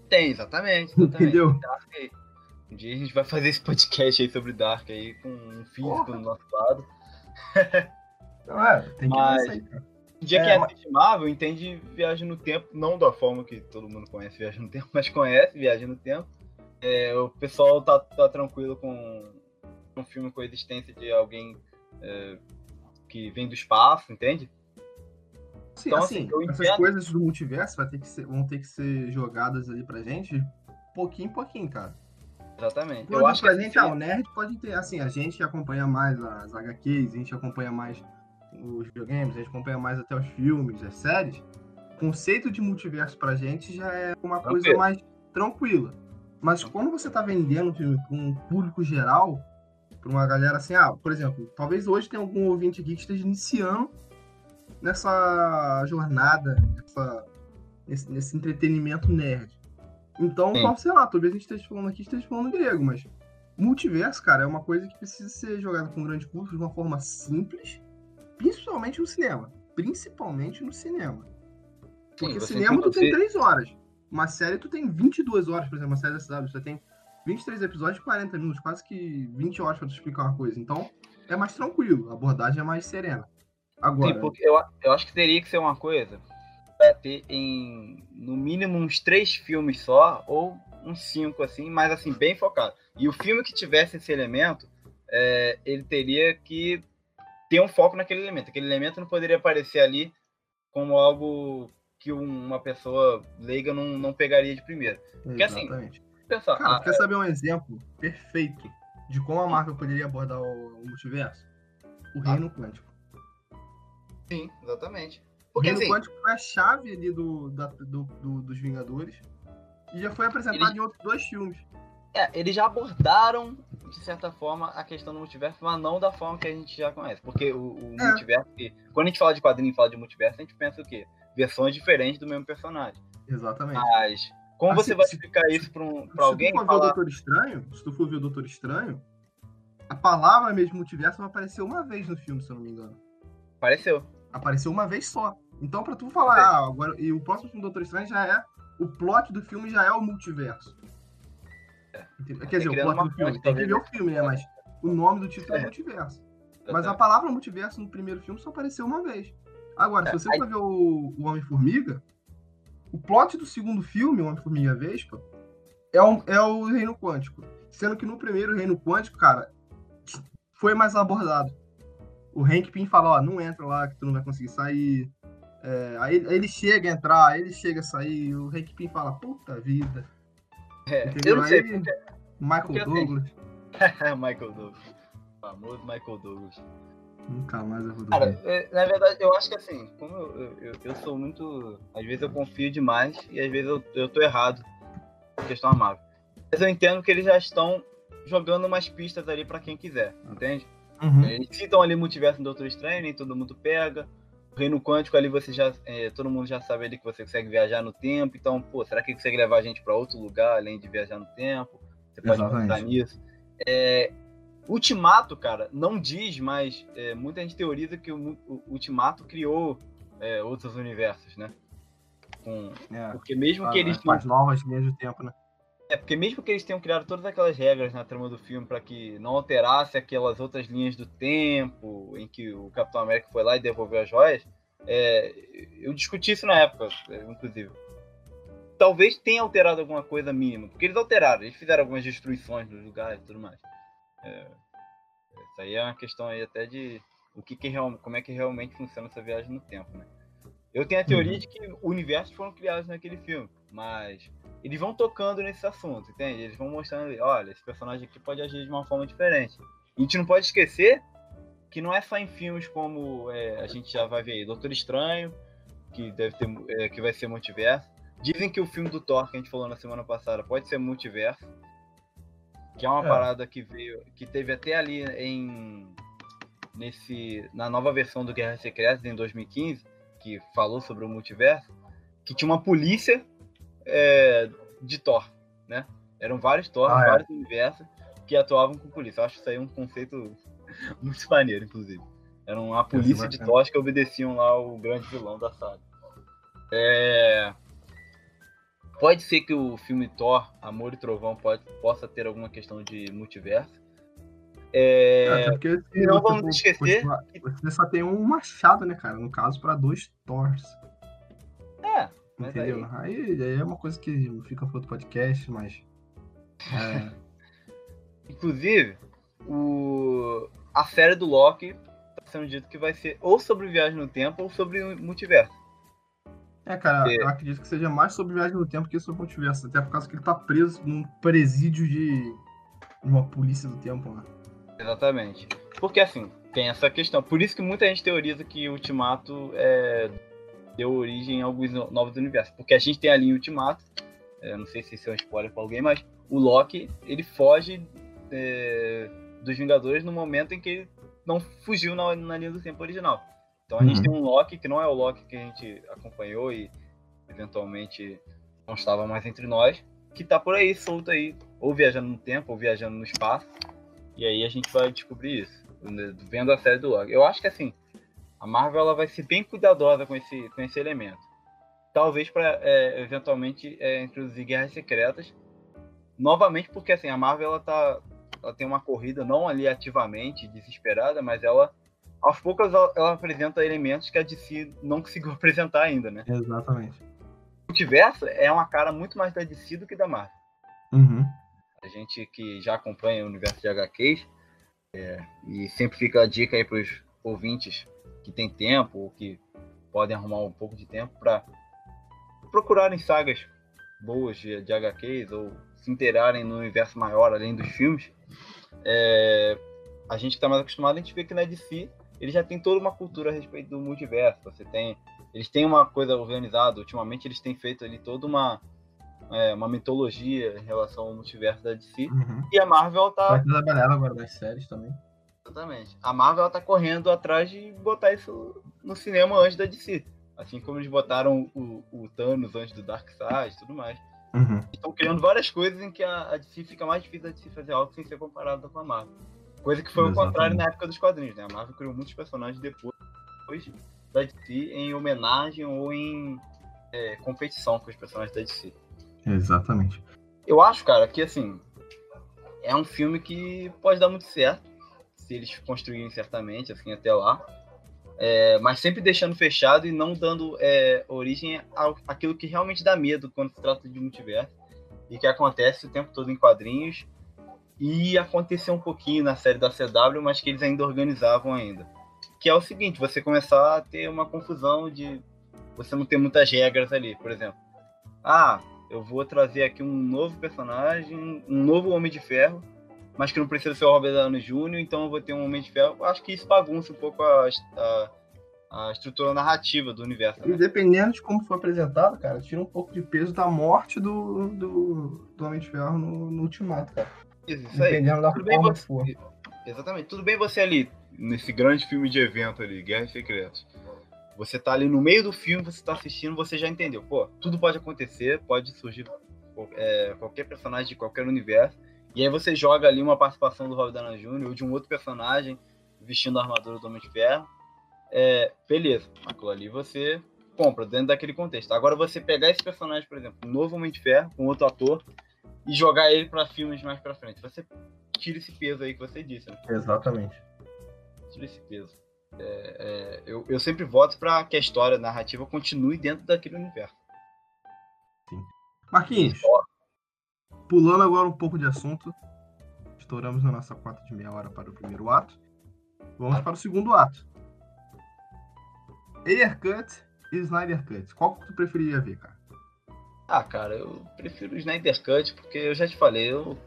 Tem, exatamente. exatamente. Entendeu? Dark aí. Um dia a gente vai fazer esse podcast aí sobre Dark aí, com um físico Porra. do nosso lado. Então, é, tem que Mas- ver isso aí, cara. Um dia É, quem mas- Marvel entende viagem no tempo, não da forma que todo mundo conhece viagem no tempo, mas conhece viagem no tempo. É, o pessoal tá, tá tranquilo com um filme com a existência de alguém é, que vem do espaço, entende? Sim, Então, assim, assim, essas coisas do multiverso vai ter que ser- vão ter que ser jogadas ali pra gente, pouquinho em pouquinho, cara. Exatamente. Eu Eu acho que assim, gente, ah, o nerd pode ter, assim, a gente que acompanha mais as HQs, a gente acompanha mais os videogames, a gente acompanha mais até os filmes, as séries. O conceito de multiverso pra gente já é uma coisa mais tranquila. Mas quando você tá vendendo um filme pra um público geral, pra uma galera assim, ah, por exemplo, talvez hoje tenha algum ouvinte aqui que esteja iniciando nessa jornada, nessa, nesse, nesse entretenimento nerd. Então, Sim. sei lá, talvez a gente esteja falando aqui, esteja falando grego, mas multiverso, cara, é uma coisa que precisa ser jogada com grande público de uma forma simples, principalmente no cinema. Principalmente no cinema. Porque você cinema tu tem introduzir- 3 horas. Uma série tu tem 22 horas, por exemplo, uma série da CW, você tem 23 episódios de 40 minutos, quase que 20 horas pra tu explicar uma coisa. Então, é mais tranquilo, a abordagem é mais serena. Agora, porque eu, eu acho que teria que ser uma coisa pra ter em no mínimo uns três filmes só, ou uns cinco, assim, mas assim, bem focado. E o filme que tivesse esse elemento, é, ele teria que ter um foco naquele elemento. Aquele elemento não poderia aparecer ali como algo que um- uma pessoa leiga não, não pegaria de primeira. porque assim, exatamente. Pensar, Cara, ah, quer saber um exemplo perfeito de como a Marvel poderia abordar o, o multiverso? O Reino Quântico. Sim, exatamente. O Porque Reino assim, Quântico foi a chave ali do, da- do- do- dos Vingadores. E já foi apresentado Eles- em outros dois filmes. é, eles já abordaram, de certa forma, a questão do multiverso, mas não da forma que a gente já conhece. Porque o, o É. multiverso, quando a gente fala de quadrinho e fala de multiverso, a gente pensa o quê? Versões diferentes do mesmo personagem. Exatamente. Mas, como Assim, você vai se- explicar isso pra, um, pra se alguém tu for ver o falar. Doutor Estranho, se tu for ver o Doutor Estranho, a palavra mesmo multiverso vai aparecer uma vez no filme, se eu não me engano. Apareceu. Apareceu uma vez só. Então, pra tu falar, É. ah, agora, e o próximo filme do Doutor Estranho já é. O plot do filme já é o multiverso. Entendeu? Quer dizer, o plot do filme. Tem que ver o filme, né? Mas o nome do título é, É. multiverso. Mas a palavra multiverso no primeiro filme só apareceu uma vez. Agora, se É, você aí- for ver o, o Homem-Formiga, o plot do segundo filme, o Homem-Formiga Vespa, é o, é o Reino Quântico. Sendo que no primeiro Reino Quântico, cara, foi mais abordado. O Hank Pym fala, ó, não entra lá que tu não vai conseguir sair. É, aí, ele chega a entrar, aí ele chega a sair, o Hank Pym fala, puta vida. É, Entendeu? eu não sei, Aí, porque Michael porque Douglas. Michael Douglas. O famoso Michael Douglas. Nunca mais eu vou Cara, é, na verdade, eu acho que assim, como eu, eu, eu- sou muito. Às vezes eu confio demais e às vezes eu, eu tô errado questão amável. Mas eu entendo que eles já estão jogando umas pistas ali pra quem quiser, entende? Uhum. Eles citam ali multiverso no Doutor Estranho, nem todo mundo pega. O Reino Quântico ali você já. é, todo mundo já sabe ali que você consegue viajar no tempo. Então, pô, será que consegue levar a gente pra outro lugar além de viajar no tempo? Você pode Exatamente. pensar nisso. É, Ultimato, cara, não diz, mas é, muita gente teoriza que o, o Ultimato criou é, outros universos, né? Com- É. porque mesmo que Ah, eles as novas linhas do tempo, né? É, porque mesmo que eles tenham criado todas aquelas regras na trama do filme para que não alterasse aquelas outras linhas do tempo, em que o Capitão América foi lá e devolveu as joias, é, eu discuti isso na época, é, inclusive. Talvez tenha alterado alguma coisa mínima, porque eles alteraram, eles fizeram algumas destruições nos lugares e tudo mais. É, isso aí é uma questão aí até de o que, que real, como é que realmente funciona essa viagem no tempo, né? Eu tenho a teoria Uhum. de que universos foram criados naquele filme, mas eles vão tocando nesse assunto, entende? Eles vão mostrando, ali, olha, esse personagem aqui pode agir de uma forma diferente. E a gente não pode esquecer que não é só em filmes como é, a gente já vai ver aí, Doutor Estranho, que deve ter, é, que vai ser multiverso. Dizem que o filme do Thor que a gente falou na semana passada pode ser multiverso, que é uma É. parada que veio, que teve até ali em nesse na nova versão do Guerra Secretas em 2015, que falou sobre o multiverso, que tinha uma polícia é, de Thor, né? Eram vários Thor, Ah, é. vários universos que atuavam com polícia. Eu acho isso aí um conceito muito maneiro, inclusive. Era uma polícia de. Thor que obedeciam lá o grande vilão da saga. É... Pode ser que o filme Thor, Amor e Trovão, pode, possa ter alguma questão de multiverso. É... Até porque e não vamos for esquecer Você só tem um machado, né, cara? No caso, pra dois Thors. É, Entendeu? Aí... aí é uma coisa que fica pro outro podcast, mas. É, Inclusive, o... a série do Loki tá sendo dito que vai ser ou sobre viagem no tempo ou sobre o multiverso. é, cara, É. eu acredito que seja mais sobre viagem no tempo que sobre multiverso. Até por causa que ele tá preso num presídio de de uma polícia do tempo, né? Exatamente. Porque assim, tem essa questão. Por isso que muita gente teoriza que o Ultimato é, deu origem a alguns no- novos universos. Porque a gente tem ali em Ultimato, é, não sei se isso é um spoiler pra alguém, mas o Loki, ele foge é, dos Vingadores no momento em que ele não fugiu na, na linha do tempo original. Então a gente Uhum. tem um Loki que não é o Loki que a gente acompanhou e eventualmente não estava mais entre nós, que tá por aí, solto aí, ou viajando no tempo, ou viajando no espaço. E aí a gente vai descobrir isso, né, vendo a série do Loki. Eu acho que assim, a Marvel ela vai ser bem cuidadosa com esse, com esse elemento. Talvez para eventualmente é, introduzir guerras secretas. Novamente, porque assim, a Marvel ela tá. Ela tem uma corrida não ali ativamente, desesperada, mas ela. Aos poucos ela, ela apresenta elementos que a DC não conseguiu apresentar ainda, né? Exatamente. O multiverso é uma cara muito mais da DC do que da Marvel. Uhum. A gente que já acompanha o universo de HQs, é, e sempre fica a dica aí para os ouvintes que tem tempo ou que podem arrumar um pouco de tempo para procurarem sagas boas de, de HQs ou se inteirarem no universo maior além dos filmes. é, a gente que tá mais acostumado, a gente vê que na DC ele já tem toda uma cultura a respeito do multiverso. Você tem. Eles têm uma coisa organizada, ultimamente eles têm feito ali toda uma. É, uma mitologia em relação ao multiverso da DC. Uhum. E a Marvel tá. Vai trabalhar agora nas séries também. Exatamente. A Marvel tá correndo atrás de botar isso no cinema antes da DC. Assim como eles botaram o, o Thanos antes do Darkseid e tudo mais. Uhum. Estão criando várias coisas em que a, a DC fica mais difícil da DC fazer algo sem ser comparada com a Marvel. Coisa que foi o Exatamente. contrário na época dos quadrinhos, né? A Marvel criou muitos personagens depois da DC em homenagem ou em é, competição com os personagens da DC. Exatamente. Eu acho, cara, que assim é um filme que pode dar muito certo se eles construírem certamente, assim, até lá. É, mas sempre deixando fechado e não dando é, origem ao, àquilo que realmente dá medo quando se trata de multiverso e que acontece o tempo todo em quadrinhos e aconteceu um pouquinho na série da CW, mas que eles ainda organizavam ainda. Que é o seguinte, você começar a ter uma confusão de você não ter muitas regras ali, por exemplo. Ah, eu vou trazer aqui um novo personagem, um novo Homem de Ferro, mas que não precisa ser o Robert Downey Jr., então eu vou ter um Homem de Ferro. Eu acho que isso bagunça um pouco a, a, a estrutura narrativa do universo. E Né? dependendo de como for apresentado, cara, tira um pouco de peso da morte do, do, do Homem de Ferro no, no Ultimato, cara. Isso, isso aí. Dependendo da Tudo bem forma que você- for. Exatamente. Tudo bem você ali, nesse grande filme de evento ali, Guerra Secretos. Você tá ali no meio do filme, você tá assistindo, você já entendeu. Pô, tudo pode acontecer, pode surgir é, qualquer personagem de qualquer universo. E aí você joga ali uma participação do Robert Downey Jr. ou de um outro personagem vestindo a armadura do Homem de Ferro. É, beleza, aquilo ali você compra dentro daquele contexto. Agora você pegar esse personagem, por exemplo, um novo Homem de Ferro, com outro ator, e jogar ele pra filmes mais pra frente. Você tira esse peso aí que você disse, né? Exatamente. tira esse peso. É, é, eu, eu sempre voto pra que a história a narrativa continue dentro daquele universo. Marquinhos, pulando agora um pouco de assunto, estouramos na nossa cota de meia hora para o primeiro ato. Vamos para o segundo ato. Ayer Cut e Snyder Cut. Qual que tu preferiria ver, cara? Ah, cara, eu prefiro o Snyder Cut porque eu já te falei, eu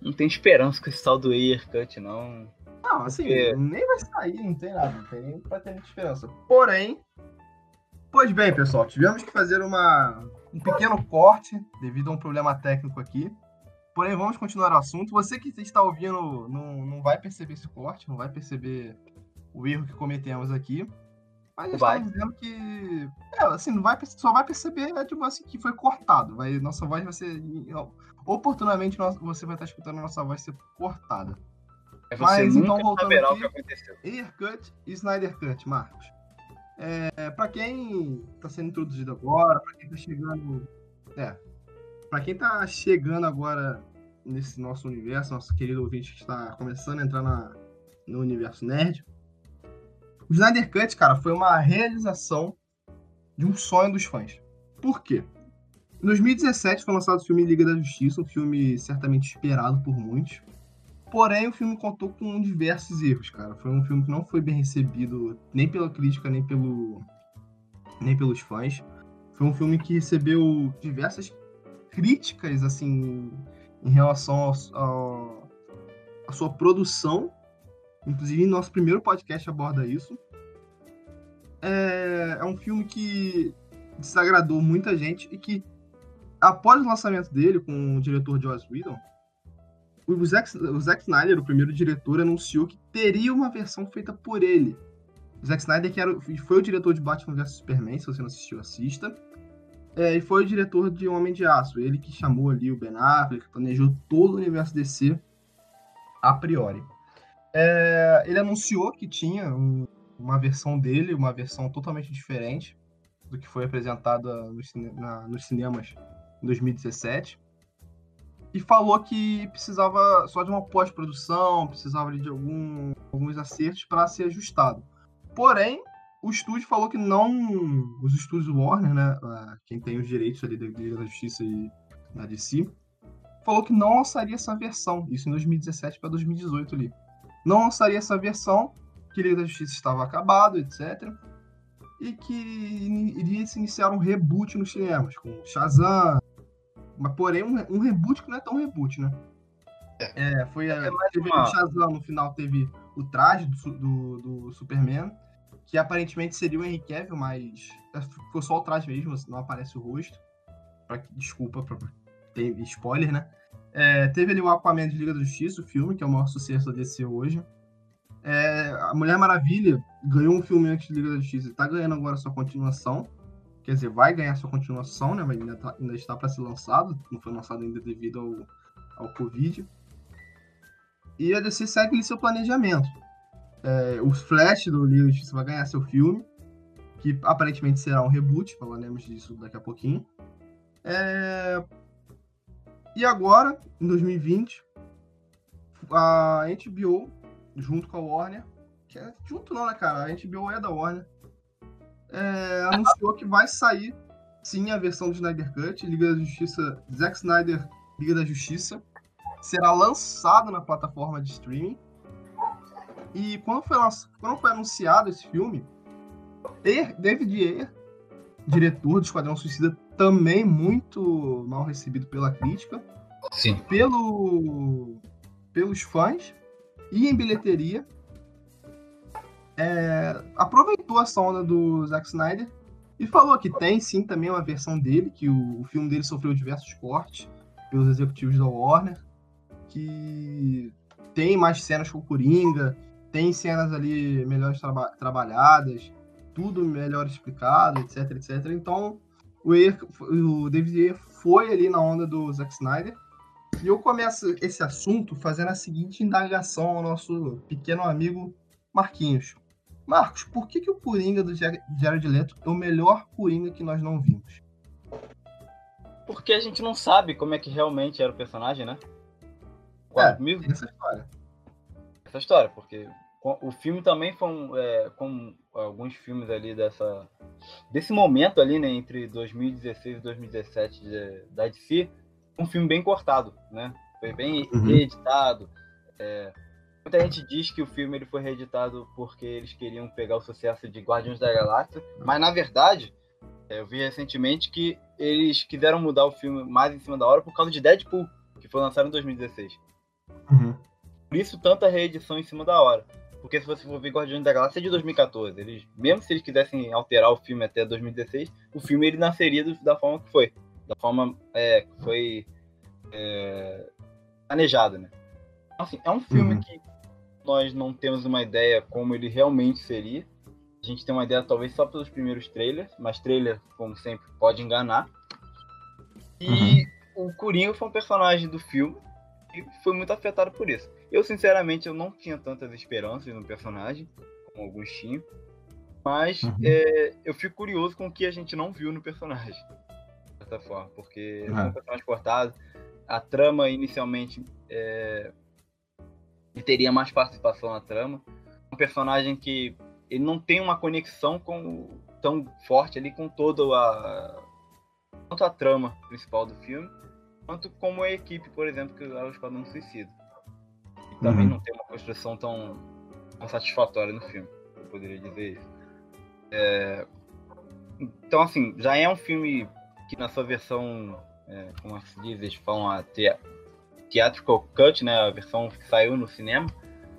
não tenho esperança com esse tal do Ayer Cut, não. Não, assim, Porque- nem vai sair, não tem nada, não tem nem pra ter muita esperança. Porém, pois bem, pessoal, tivemos que fazer uma, um pequeno corte devido a um problema técnico aqui. Porém, vamos continuar o assunto. Você que está ouvindo não, não vai perceber esse corte, não vai perceber o erro que cometemos aqui. Mas Vai. estamos dizendo que. É, assim, não vai, só vai perceber tipo assim, que foi cortado. Vai, nossa voz vai ser. Oportunamente você vai estar escutando a nossa voz ser cortada. É você Mas, então, voltando saberá aqui- o que aconteceu. Air Cut e Snyder Cut, Marcos. É, para quem está sendo introduzido agora, para quem está chegando, é, para quem tá chegando agora nesse nosso universo, nosso querido ouvinte que está começando a entrar na, no universo nerd, o Snyder Cut, cara, foi uma realização de um sonho dos fãs. Por quê? Em 2017 foi lançado o filme Liga da Justiça, um filme certamente esperado por muitos. Porém, o filme contou com diversos erros, cara. Foi um filme que não foi bem recebido nem pela crítica, nem pelo nem pelos fãs. Foi um filme que recebeu diversas críticas, assim, em relação à sua produção. Inclusive, nosso primeiro podcast aborda isso. É, é um filme que desagradou muita gente e que, após o lançamento dele com o diretor Joss Whedon, o Zack, o Zack Snyder, o primeiro diretor, anunciou que teria uma versão feita por ele. O Zack Snyder, que era, foi o diretor de Batman vs Superman, se você não assistiu, assista. É, e foi o diretor de Homem de Aço. Ele que chamou ali o Ben Affleck, planejou todo o universo DC a priori. É, ele anunciou que tinha um- uma versão dele, uma versão totalmente diferente do que foi apresentada na- nos cinemas em 2017 e falou que precisava só de uma pós-produção, precisava de algum, alguns acertos para ser ajustado. Porém, o estúdio falou que não. Os estúdios Warner, né? Quem tem os direitos ali da Liga da Justiça e da DC, falou que não lançaria essa versão, isso em 2017 para 2018 ali. Não lançaria essa versão, que Liga da Justiça estava acabado, etc. E que iria se iniciar um reboot nos cinemas, com Shazam, mas porém um, um reboot que não é tão reboot, né? É, foi a. É mais Teve uma- o Shazam no final, teve o traje do, do, do Superman, que aparentemente seria o Henry Cavill, mas é, ficou só o traje mesmo, não aparece o rosto. Pra, desculpa, pra, tem spoiler, né? É, teve ali o Aquaman de Liga da Justiça, o filme, que é o maior sucesso da DC hoje. É, a Mulher Maravilha ganhou um filme antes de Liga da Justiça e tá ganhando agora sua continuação. Quer dizer, vai ganhar sua continuação, né? Ainda, tá- ainda está para ser lançado. Não foi lançado ainda devido ao, ao Covid. E a DC segue seu planejamento. É, o Flash do Justiça vai ganhar seu filme, que aparentemente será um reboot, falaremos disso daqui a pouquinho. É, E agora, em 2020, a HBO, junto com a Warner, que é junto não, né, cara? A HBO é da Warner, é, anunciou que vai sair sim a versão do Snyder Cut, Liga da Justiça, Zack Snyder, Liga da Justiça, será lançado na plataforma de streaming. E quando foi, quando foi anunciado esse filme, David Ayer, diretor do Esquadrão Suicida, também muito mal recebido pela crítica, Sim. pelo, pelos fãs e em bilheteria. É, aproveitou essa onda do Zack Snyder e falou que tem sim também uma versão dele, que o, o filme dele sofreu diversos cortes pelos executivos da Warner, que tem mais cenas com o Coringa, tem cenas ali melhores traba- trabalhadas, tudo melhor explicado, etc, etc. Então, o, Ayer- o David Ayer foi ali na onda do Zack Snyder. E eu começo esse assunto fazendo a seguinte indagação ao nosso pequeno amigo Marquinhos. Marcos, por que, que o Coringa do Jar- Jared Leto é o melhor Coringa que nós não vimos? Porque a gente não sabe como é que realmente era o personagem, né? Concorda É. comigo? Essa história. essa história, porque o filme também foi um, é, como alguns filmes ali dessa desse momento ali, né, entre 2016 e 2017 de, da DC, um filme bem cortado, né? Foi bem Uhum. reeditado. é, muita gente diz que o filme ele foi reeditado porque eles queriam pegar o sucesso de Guardiões da Galáxia, mas na verdade é, eu vi recentemente que eles quiseram mudar o filme mais em cima da hora por causa de Deadpool, que foi lançado em 2016. Uhum. Por isso, tanta reedição em cima da hora. Porque se você for ver Guardiões da Galáxia é de 2014. Eles, mesmo se eles quisessem alterar o filme até 2016, o filme ele nasceria do- da forma que foi. Da forma é, que foi é, planejado, né? Então, Assim, é um filme Uhum. que nós não temos uma ideia como ele realmente seria. A gente tem uma ideia talvez só pelos primeiros trailers, mas trailer, como sempre, pode enganar. E o Coringa foi um personagem do filme e foi muito afetado por isso. Eu, sinceramente, eu não tinha tantas esperanças no personagem, como alguns tinham. Mas Uhum. é, eu fico curioso com o que a gente não viu no personagem. De certa forma, porque Uhum. um personagem cortado. A trama, inicialmente, é, ele teria mais participação na trama. Um personagem que ele não tem uma conexão com, tão forte ali com toda a, tanto a trama principal do filme, quanto como a equipe, por exemplo, que é o Esquadrão Suicida. E também Uhum. não tem uma construção tão, tão satisfatória no filme, eu poderia dizer isso. É, Então, assim, já é um filme que na sua versão, é, como se diz, eles falam a thea- theatrical cut, né, a versão que saiu no cinema,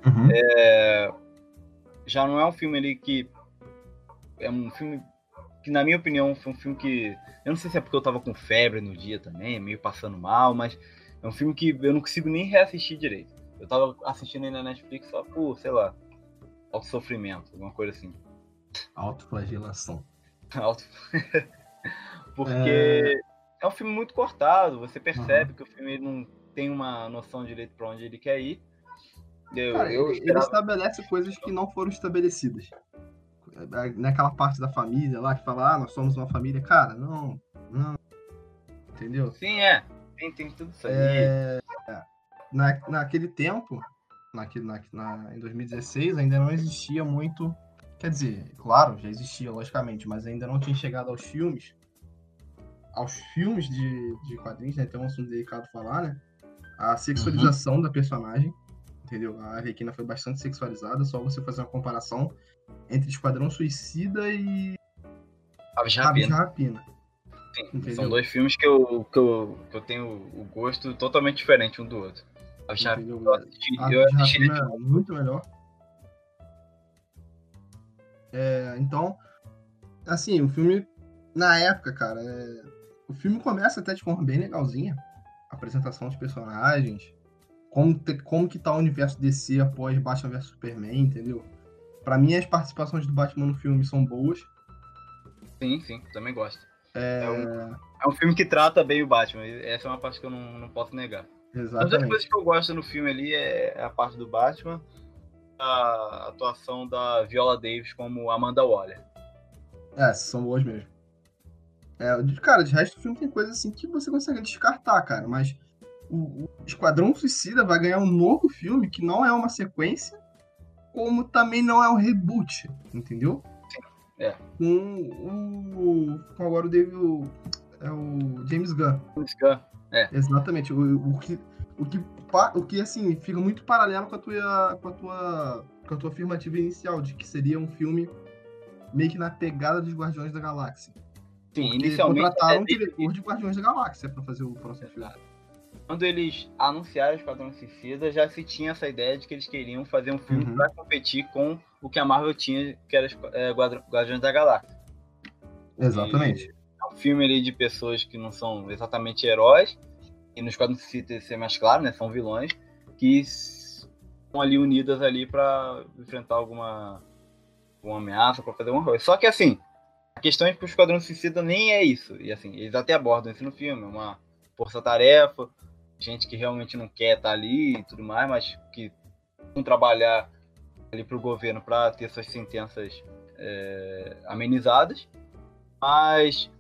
Uhum. é, já não é um filme ali que é um filme que na minha opinião foi um filme que eu não sei se é porque eu tava com febre no dia também, meio passando mal, mas é um filme que eu não consigo nem reassistir direito. Eu tava assistindo aí na Netflix só por, sei lá, auto sofrimento, alguma coisa assim. Autoflagelação. Auto. Porque é... um filme muito cortado, você percebe que o filme ele não tem uma noção direito pra onde ele quer ir. Eu, Cara, eu ele, ele esperava- estabelece coisas que não foram estabelecidas. Naquela parte da família lá que fala, ah, nós somos uma família. Cara, não, não. Entendeu? Sim, é. Tem, tem tudo isso aí. É, na, naquele tempo, naquele, na, na- em 2016, ainda não existia muito. Quer dizer, claro, já existia, logicamente, mas ainda não tinha chegado aos filmes. Aos filmes de, de quadrinhos, né? Então é um assunto delicado falar, né? A sexualização da personagem. Entendeu? A Arlequina foi bastante sexualizada, só você fazer uma comparação entre Esquadrão Suicida e Aves de Aves de Rapina. Rapina. Sim? São dois filmes que eu, que, eu, que eu tenho o gosto totalmente diferente um do outro. Aves de? Rapina, eu assisti, Aves eu de assisti Rapina é muito melhor. É, então, assim, o filme, na época, cara, é, o filme começa até de forma bem legalzinha. Apresentação dos personagens, como, te- como que tá o universo DC após Batman vs Superman, entendeu? Pra mim, as participações do Batman no filme são boas. Sim, sim, também gosto. É, É um, é um filme que trata bem o Batman. Essa é uma parte que eu não, não posso negar. Uma das exatamente. coisas que eu gosto no filme ali é a parte do Batman, a atuação da Viola Davis como Amanda Waller. É, são boas mesmo. É, cara, de resto do filme tem coisa assim que você consegue descartar, cara, mas o, o Esquadrão Suicida vai ganhar um novo filme que não é uma sequência, como também não é um reboot, entendeu? é. Com o. Com agora o David. o- É o James Gunn. James Gunn. Exatamente. O, o que. O que, o que assim, fica muito paralelo com a tua. com a tua. com a tua afirmativa inicial, de que seria um filme meio que na pegada dos Guardiões da Galáxia. Sim, inicialmente, contrataram um até diretor de Guardiões da Galáxia pra fazer o próximo filme. quando eles anunciaram o Esquadrão Suicida, já se tinha essa ideia de que eles queriam fazer um filme Uhum. pra competir com o que a Marvel tinha, que era é, Guardiões da Galáxia. Exatamente. É um filme ali de pessoas que não são exatamente heróis, e no Esquadrão Suicida ser mais claro, né, são vilões, que estão ali unidas ali pra enfrentar alguma, alguma ameaça, pra fazer alguma coisa. Só que assim, a questão é que o Esquadrão Suicida nem é isso. E assim, eles até abordam isso no filme, é uma força-tarefa, gente que realmente não quer estar ali e tudo mais, mas que vão trabalhar ali pro governo para ter suas sentenças é, amenizadas. Mas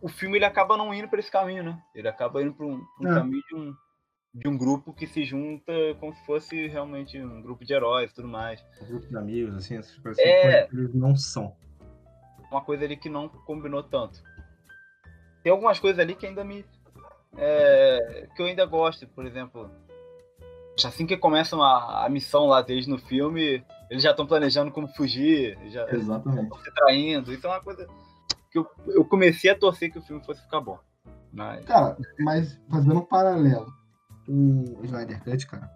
o filme ele acaba não indo para esse caminho, né? Ele acaba indo para um, um É. caminho de um, de um grupo que se junta como se fosse realmente um grupo de heróis e tudo mais. Um grupo de amigos, assim, essas coisas É. assim, que eles não são. Uma coisa ali que não combinou tanto. Tem algumas coisas ali que ainda me. é, que eu ainda gosto, por exemplo. Assim que começam a, a missão lá deles no filme, eles já estão planejando como fugir, já estão se traindo. Isso é uma coisa que eu, eu comecei a torcer que o filme fosse ficar bom. Mas, Cara, mas fazendo um paralelo com o Snyder Cut, cara.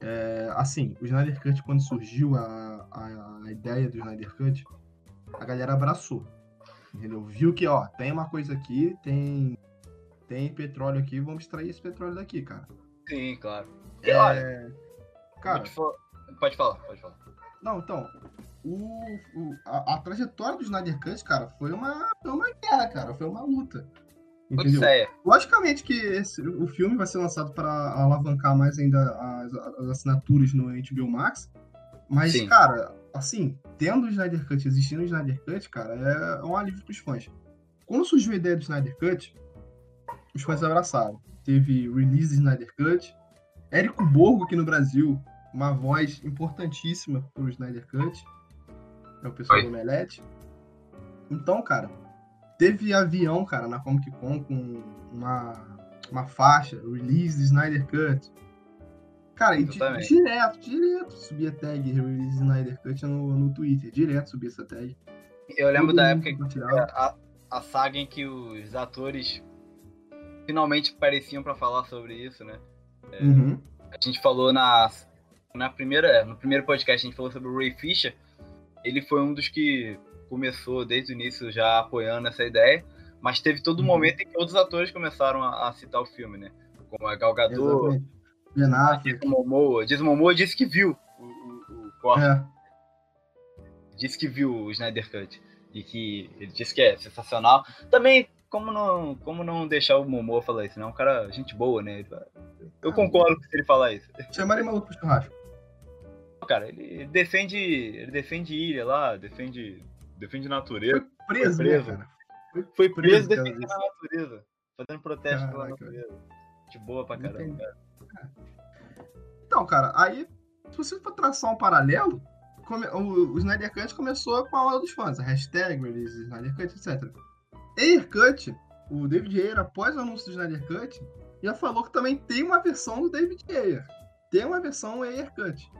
É, assim, o Snyder Cut, quando surgiu a, a, a ideia do Snyder Cut, a galera abraçou. Entendeu? Viu que, ó, tem uma coisa aqui, tem, tem petróleo aqui, vamos extrair esse petróleo daqui, cara. sim, claro. E, olha, É, cara, pode fa- pode falar, pode falar. Não, então, o, o- a, a trajetória do Snyder Cut, cara, foi uma, foi uma guerra, cara, foi uma luta. Entendeu? Odisseia. Logicamente que esse- o filme vai ser lançado para alavancar mais ainda as, as assinaturas no HBO Max, mas, Sim. cara, assim, tendo o Snyder Cut, existindo o Snyder Cut, cara, é um alívio pros fãs. Quando surgiu a ideia do Snyder Cut, os fãs abraçaram. Teve release do Snyder Cut, Érico Borgo aqui no Brasil, uma voz importantíssima pro Snyder Cut, é o pessoal Oi. do Omelete. Então, cara, teve avião, cara, na Comic Con com uma, uma faixa, release do Snyder Cut. Cara, e direto, direto subia tag release Snyder Cut no, no Twitter, direto subia essa tag. Eu lembro Todo da época que a, a saga em que os atores finalmente apareciam pra falar sobre isso, né? Uhum. A gente falou na, na primeira, é, no primeiro podcast, a gente falou sobre o Ray Fisher. Ele foi um dos que começou desde o início já apoiando essa ideia, mas teve todo um Uhum. momento em que outros atores começaram a, a citar o filme, né? Como a Gal Gadot, Exatamente. Ben Affleck. Jason Momoa. Jason Momoa disse que viu o, o, o corte, É, disse que viu o Snyder Cut e que ele disse que é sensacional. Também, como não, como não deixar o Momoa falar isso, né? É um cara gente boa, né? Ele Eu concordo com se ele falar isso. chamaria maluco pro churrasco. Cara, ele defende, ele defende ilha lá, defende, defende natureza. Foi preso, Foi né, preso. cara? Foi preso cara, defendendo a natureza, fazendo protesto pela Caraca. natureza. De boa pra caramba, cara. Então, cara, aí, se você for traçar um paralelo, come- o, o Snyder Cut começou com a aula dos fãs, a hashtag, release Snyder Cut, etc. Ayer Cut, o David Ayer, após o anúncio do Snyder Cut, já falou que também tem uma versão do David Ayer. Tem uma versão Ayer Cut.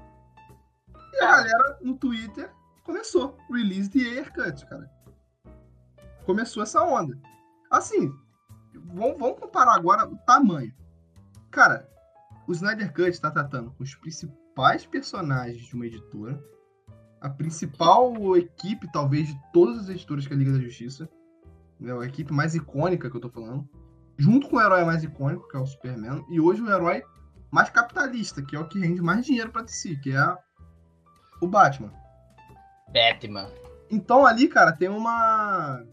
E a galera no Twitter começou, release de Ayer Cut, cara. Começou essa onda. Assim, vamos, vamos comparar agora o tamanho. Cara, o Snyder Cut está tratando com os principais personagens de uma editora, a principal equipe, talvez, de todas as editoras que é a Liga da Justiça, né, a equipe mais icônica que eu tô falando, junto com o herói mais icônico, que é o Superman, e hoje o herói mais capitalista, que é o que rende mais dinheiro para si, que é o Batman. Batman. Então ali, cara, tem uma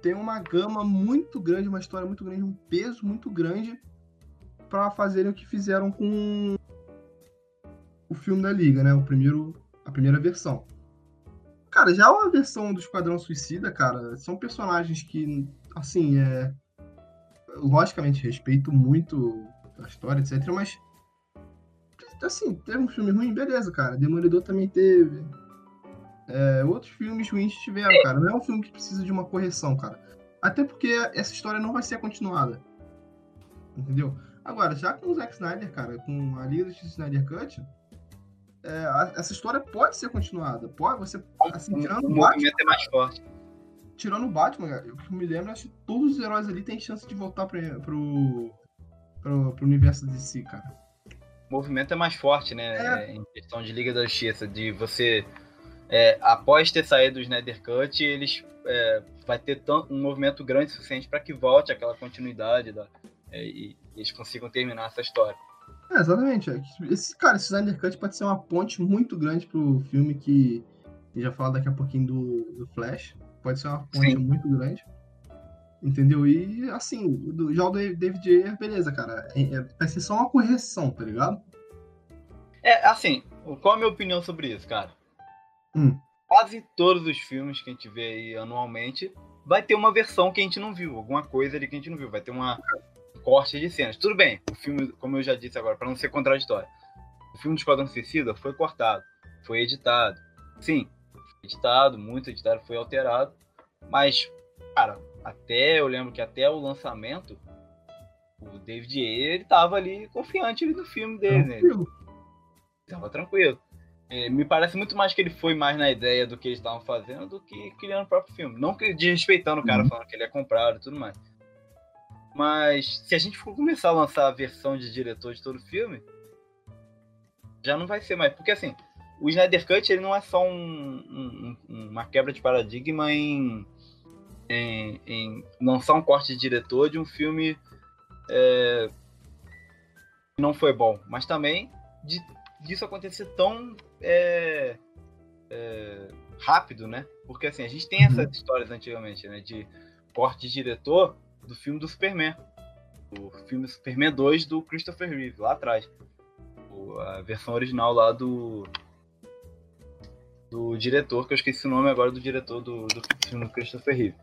tem uma gama muito grande, uma história muito grande, um peso muito grande para fazerem o que fizeram com o filme da Liga, né? O primeiro, a primeira versão. Cara, já a versão do Esquadrão Suicida, cara, são personagens que, assim, é. Logicamente, respeito muito a história, etc. Mas, assim, teve um filme ruim, beleza, cara. Demolidor também teve. É, outros filmes ruins tiveram, cara. Não é um filme que precisa de uma correção, cara. Até porque essa história não vai ser continuada. Entendeu? Agora, já com o Zack Snyder, cara, com a Liga do Snyder Cut, é, a, essa história pode ser continuada. Pode, você, assim, tirando o, o Batman, é mais forte. Tirando o Batman, eu que me lembro, acho que todos os heróis ali têm chance de voltar pro, pro, pro, pro universo de si, cara. O movimento é mais forte, né? É. Em questão de Liga da Justiça, de você é, após ter saído do Snyder Cut, eles é, vai ter um movimento grande o suficiente para que volte aquela continuidade da, é, e, e, eles consigam terminar essa história. É, exatamente. É esse, cara, esse Snyder Cut pode ser uma ponte muito grande pro filme que a gente já fala daqui a pouquinho do, do Flash. Pode ser uma ponte Sim. muito grande. Entendeu? E assim, do, já o David Ayer, beleza, cara. É, é, vai ser só uma correção, tá ligado? É, assim, qual a minha opinião sobre isso, cara? Hum. Quase todos os filmes que a gente vê aí anualmente vai ter uma versão que a gente não viu, alguma coisa ali que a gente não viu, vai ter uma corte de cenas. Tudo bem, o filme, como eu já disse agora, para não ser contraditório, o filme do Esquadrão Suicida foi cortado, foi editado. Sim, foi editado, muito editado, foi alterado, mas, cara, até eu lembro que até o lançamento, o David Ayer, ele tava ali confiante ali no filme dele, né? Tava tranquilo. É, me parece muito mais que ele foi mais na ideia do que eles estavam fazendo do que criando o próprio filme. Não desrespeitando o cara, uhum. falando que ele é comprado e tudo mais. Mas se a gente for começar a lançar a versão de diretor de todo o filme, já não vai ser mais. Porque assim, o Snyder Cut ele não é só um, um, uma quebra de paradigma em, em, em, lançar um corte de diretor de um filme é, que não foi bom, mas também de disso acontecer tão é, é, rápido, né? Porque assim, a gente tem essas uhum. histórias antigamente, né? De corte de diretor do filme do Superman. O filme Superman 2 do Christopher Reeve, lá atrás. O, a versão original lá do. Do diretor, que eu esqueci o nome agora do diretor do, do filme do Christopher Reeve.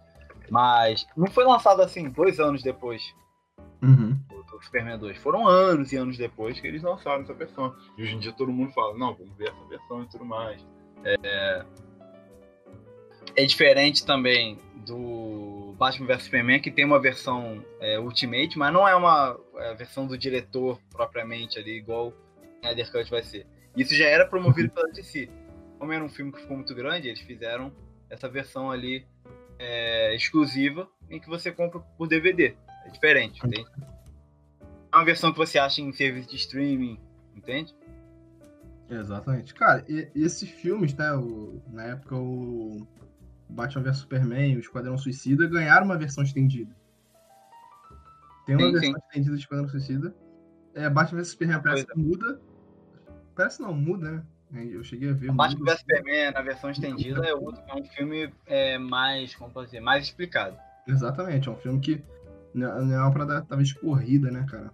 Mas não foi lançado assim, dois anos depois. Uhum. Superman 2. Foram anos e anos depois que eles lançaram essa versão. E hoje em dia todo mundo fala, não, vamos ver essa versão e tudo mais. É, é diferente também do Batman vs Superman, que tem uma versão é, Ultimate, mas não é uma é, versão do diretor propriamente ali, igual o Snyder Cut vai ser. Isso já era promovido pela DC. Como era um filme que ficou muito grande, eles fizeram essa versão ali é, exclusiva em que você compra por DVD. É diferente, entende? É uma versão que você acha em serviço de streaming, entende? Exatamente. Cara, e esses filmes, né? O, na época, o Batman vs Superman, o Esquadrão Suicida, ganharam uma versão estendida. Tem uma sim, versão sim. estendida do Esquadrão Suicida. É, Batman vs Superman parece que muda. Parece não, muda, né? Eu cheguei a ver. Batman vs Superman, na versão estendida, é, outro, é um filme é, mais, como posso dizer, mais explicado. Exatamente, é um filme que não é uma parada talvez corrida, né, cara?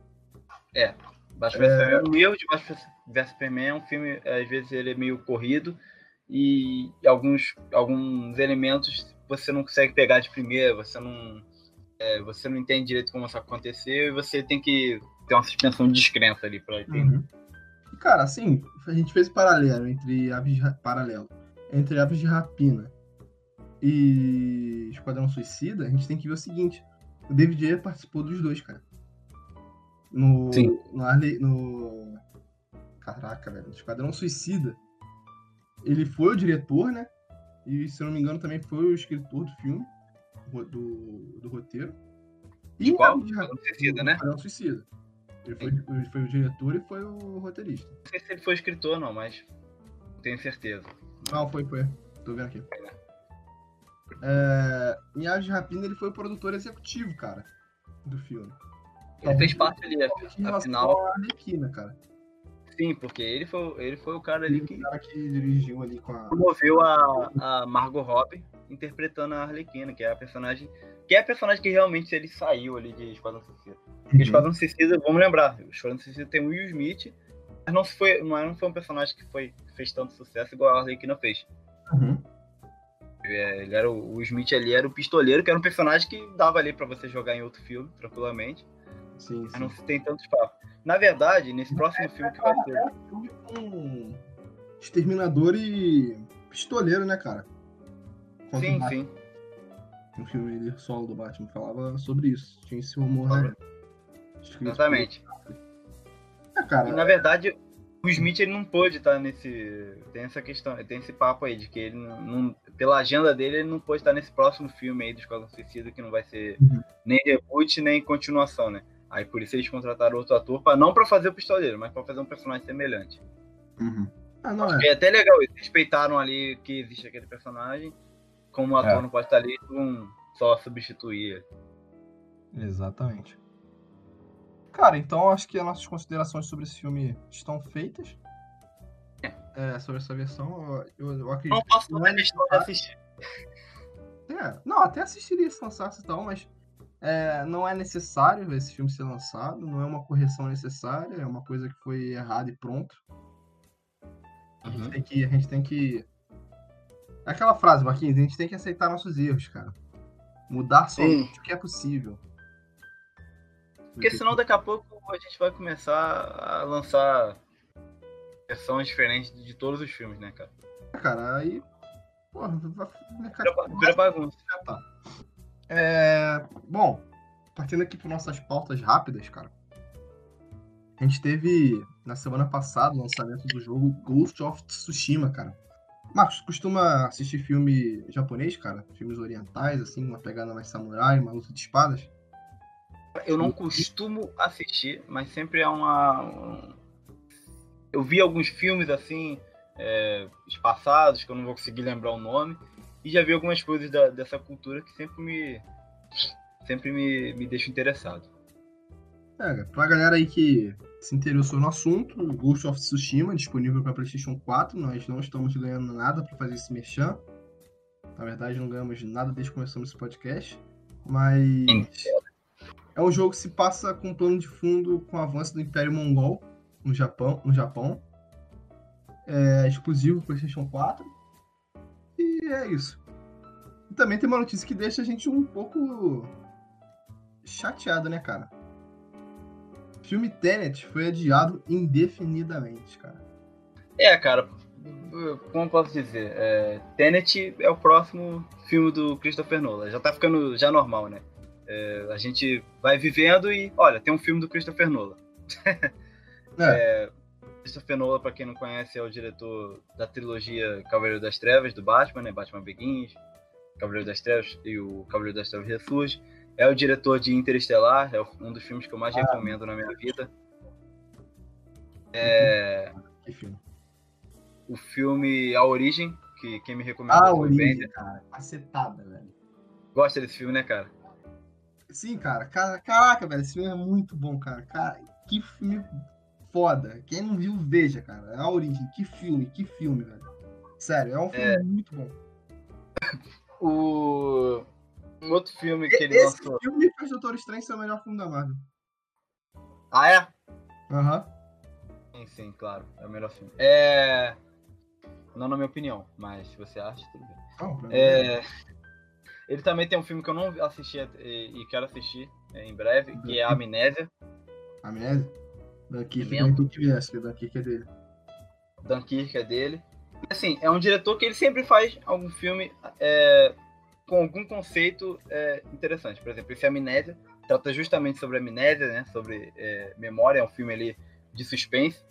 É. Batman é... Superman, o erro de Batman vs Superman é um filme, às vezes ele é meio corrido e alguns, alguns elementos você não consegue pegar de primeira, você não, é, você não entende direito como isso aconteceu e você tem que ter uma suspensão de descrença ali para entender. Uhum. Cara, assim, a gente fez paralelo entre aves de, paralelo entre aves de rapina e Esquadrão Suicida, a gente tem que ver o seguinte: o David Ayer participou dos dois, cara. No, Sim. no, Arley, no. Caraca, velho. Esquadrão Suicida. Ele foi o diretor, né? E, se eu não me engano, também foi o escritor do filme, do, do roteiro. E Qual? Esquadrão Suicida, né? Esquadrão Suicida. Ele foi, ele foi o diretor e foi o roteirista. Não sei se ele foi escritor não, mas tenho certeza. Não, foi, foi. Tô vendo aqui. É, em Aves de Rapina ele foi o produtor executivo, cara, do filme. Ele fez parte ali, afinal. à Arlequina, cara. Sim, porque ele foi, ele foi o cara ali que cara que dirigiu ali com a... promoveu a, a Margot Robbie interpretando a Arlequina, que é a personagem. Que é a personagem que realmente ele saiu ali de Esquadrão Suicida. Porque Esquadrão Suicida, vamos lembrar, Esquadrão Suicida tem o Will Smith, mas não foi, não, é- foi um personagem que foi, fez tanto sucesso igual a Arlequina fez. Uhum. É, ele era o, o Smith ali era o pistoleiro, que era um personagem que dava ali pra você jogar em outro filme, tranquilamente. Sim, Mas sim. não se tem tanto espaço. Na verdade, nesse próximo filme que vai ter. É um filme com Exterminador e Pistoleiro, né, cara? Contra Sim, sim. Um filme dele solo do Batman falava sobre isso. Tinha esse rumor, né? Exatamente. É, E, cara, na verdade, o Smith ele não pôde estar nesse. Tem essa questão, tem esse papo aí de que ele não. não- pela agenda dele, ele não pôde estar nesse próximo filme aí do Esquadrão Suicida, que não vai ser Uhum. nem reboot, nem continuação, né? Aí por isso eles contrataram outro ator, pra, não pra fazer o pistoleiro, mas pra fazer um personagem semelhante. Uhum. Ah, não, é. É até legal, eles respeitaram ali que existe aquele personagem, como o ator É. não pode estar ali, vão só substituir. Exatamente. Cara, então acho que as nossas considerações sobre esse filme estão feitas. É, sobre essa versão, eu, eu acredito. Não posso Não é questão de assistir. É, não, até assistiria se lançasse e tal, mas é, não é necessário esse filme ser lançado, não é uma correção necessária, é uma coisa que foi errada e pronto. A gente tem que. A gente tem que. É aquela frase, Marquinhos, a gente tem que aceitar nossos erros, cara. Mudar somente o que é possível. Porque senão daqui a pouco a gente vai começar a lançar versões diferentes de todos os filmes, né, cara? Cara, aí. Porra, vai. Vira bagunça. já tá. É, bom, partindo aqui para nossas pautas rápidas, cara. A gente teve na semana passada o lançamento do jogo Ghost of Tsushima, cara. Marcos, costuma assistir filme japonês, cara? Filmes orientais, assim, uma pegada mais samurai, uma luta de espadas? Eu não costumo assistir, mas sempre é uma. um- Eu vi alguns filmes assim, é, espaçados, que eu não vou conseguir lembrar o nome, e já vi algumas coisas da- dessa cultura que sempre me. Sempre me, me deixam interessado. É, pra galera aí que se interessou no assunto, Ghost of Tsushima, disponível para PlayStation 4, nós não estamos ganhando nada para fazer esse merchan. Na verdade, não ganhamos nada desde que começamos esse podcast. Mas é um jogo que se passa com um plano de fundo com o avanço do Império Mongol no Japão. No Japão. É exclusivo PlayStation 4. E é isso. E também tem uma notícia que deixa a gente um pouco chateado, né, cara? O filme Tenet foi adiado indefinidamente, cara. É, cara, como eu posso dizer? É, Tenet é o próximo filme do Christopher Nolan. Já tá ficando já normal, né? É, a gente vai vivendo e, olha, tem um filme do Christopher Nolan. É, Christopher Nolan, pra quem não conhece, é o diretor da trilogia Cavaleiro das Trevas, do Batman, né? Batman Begins, Cavaleiro das Trevas e o Cavaleiro das Trevas Ressurge. É o diretor de Interestelar, é um dos filmes que eu mais Ah. recomendo na minha vida. É, que filme. o filme A Origem, que quem me recomendou Ah, foi Origem, Bender. cara. Acertada, velho. Gosta desse filme, né, cara? Sim, cara. Ca- Caraca, velho. Esse filme é muito bom, cara. Cara, que filme foda. Quem não viu, veja, cara. A Origem. Que filme, que filme, velho. Sério, é um filme muito bom. O... Um outro filme que ele Esse lançou. filme fez Doutor Estranho ser o melhor filme da Marvel. Ah, é? Aham. Sim, sim, claro. É o melhor filme. É. Não na minha opinião, mas se você acha, tudo bem. Mim É, Ele também tem um filme que eu não assisti e quero assistir é, em breve, que é Amnésia. Amnésia. Dunkirk, Mesmo? Dunkirk viesse, Dunkirk é dele. Dunkirk é dele. Assim, é um diretor que ele sempre faz algum filme é, com algum conceito é, interessante. Por exemplo, esse Amnésia trata justamente sobre amnésia, né? Sobre é, memória, é um filme ali de suspense.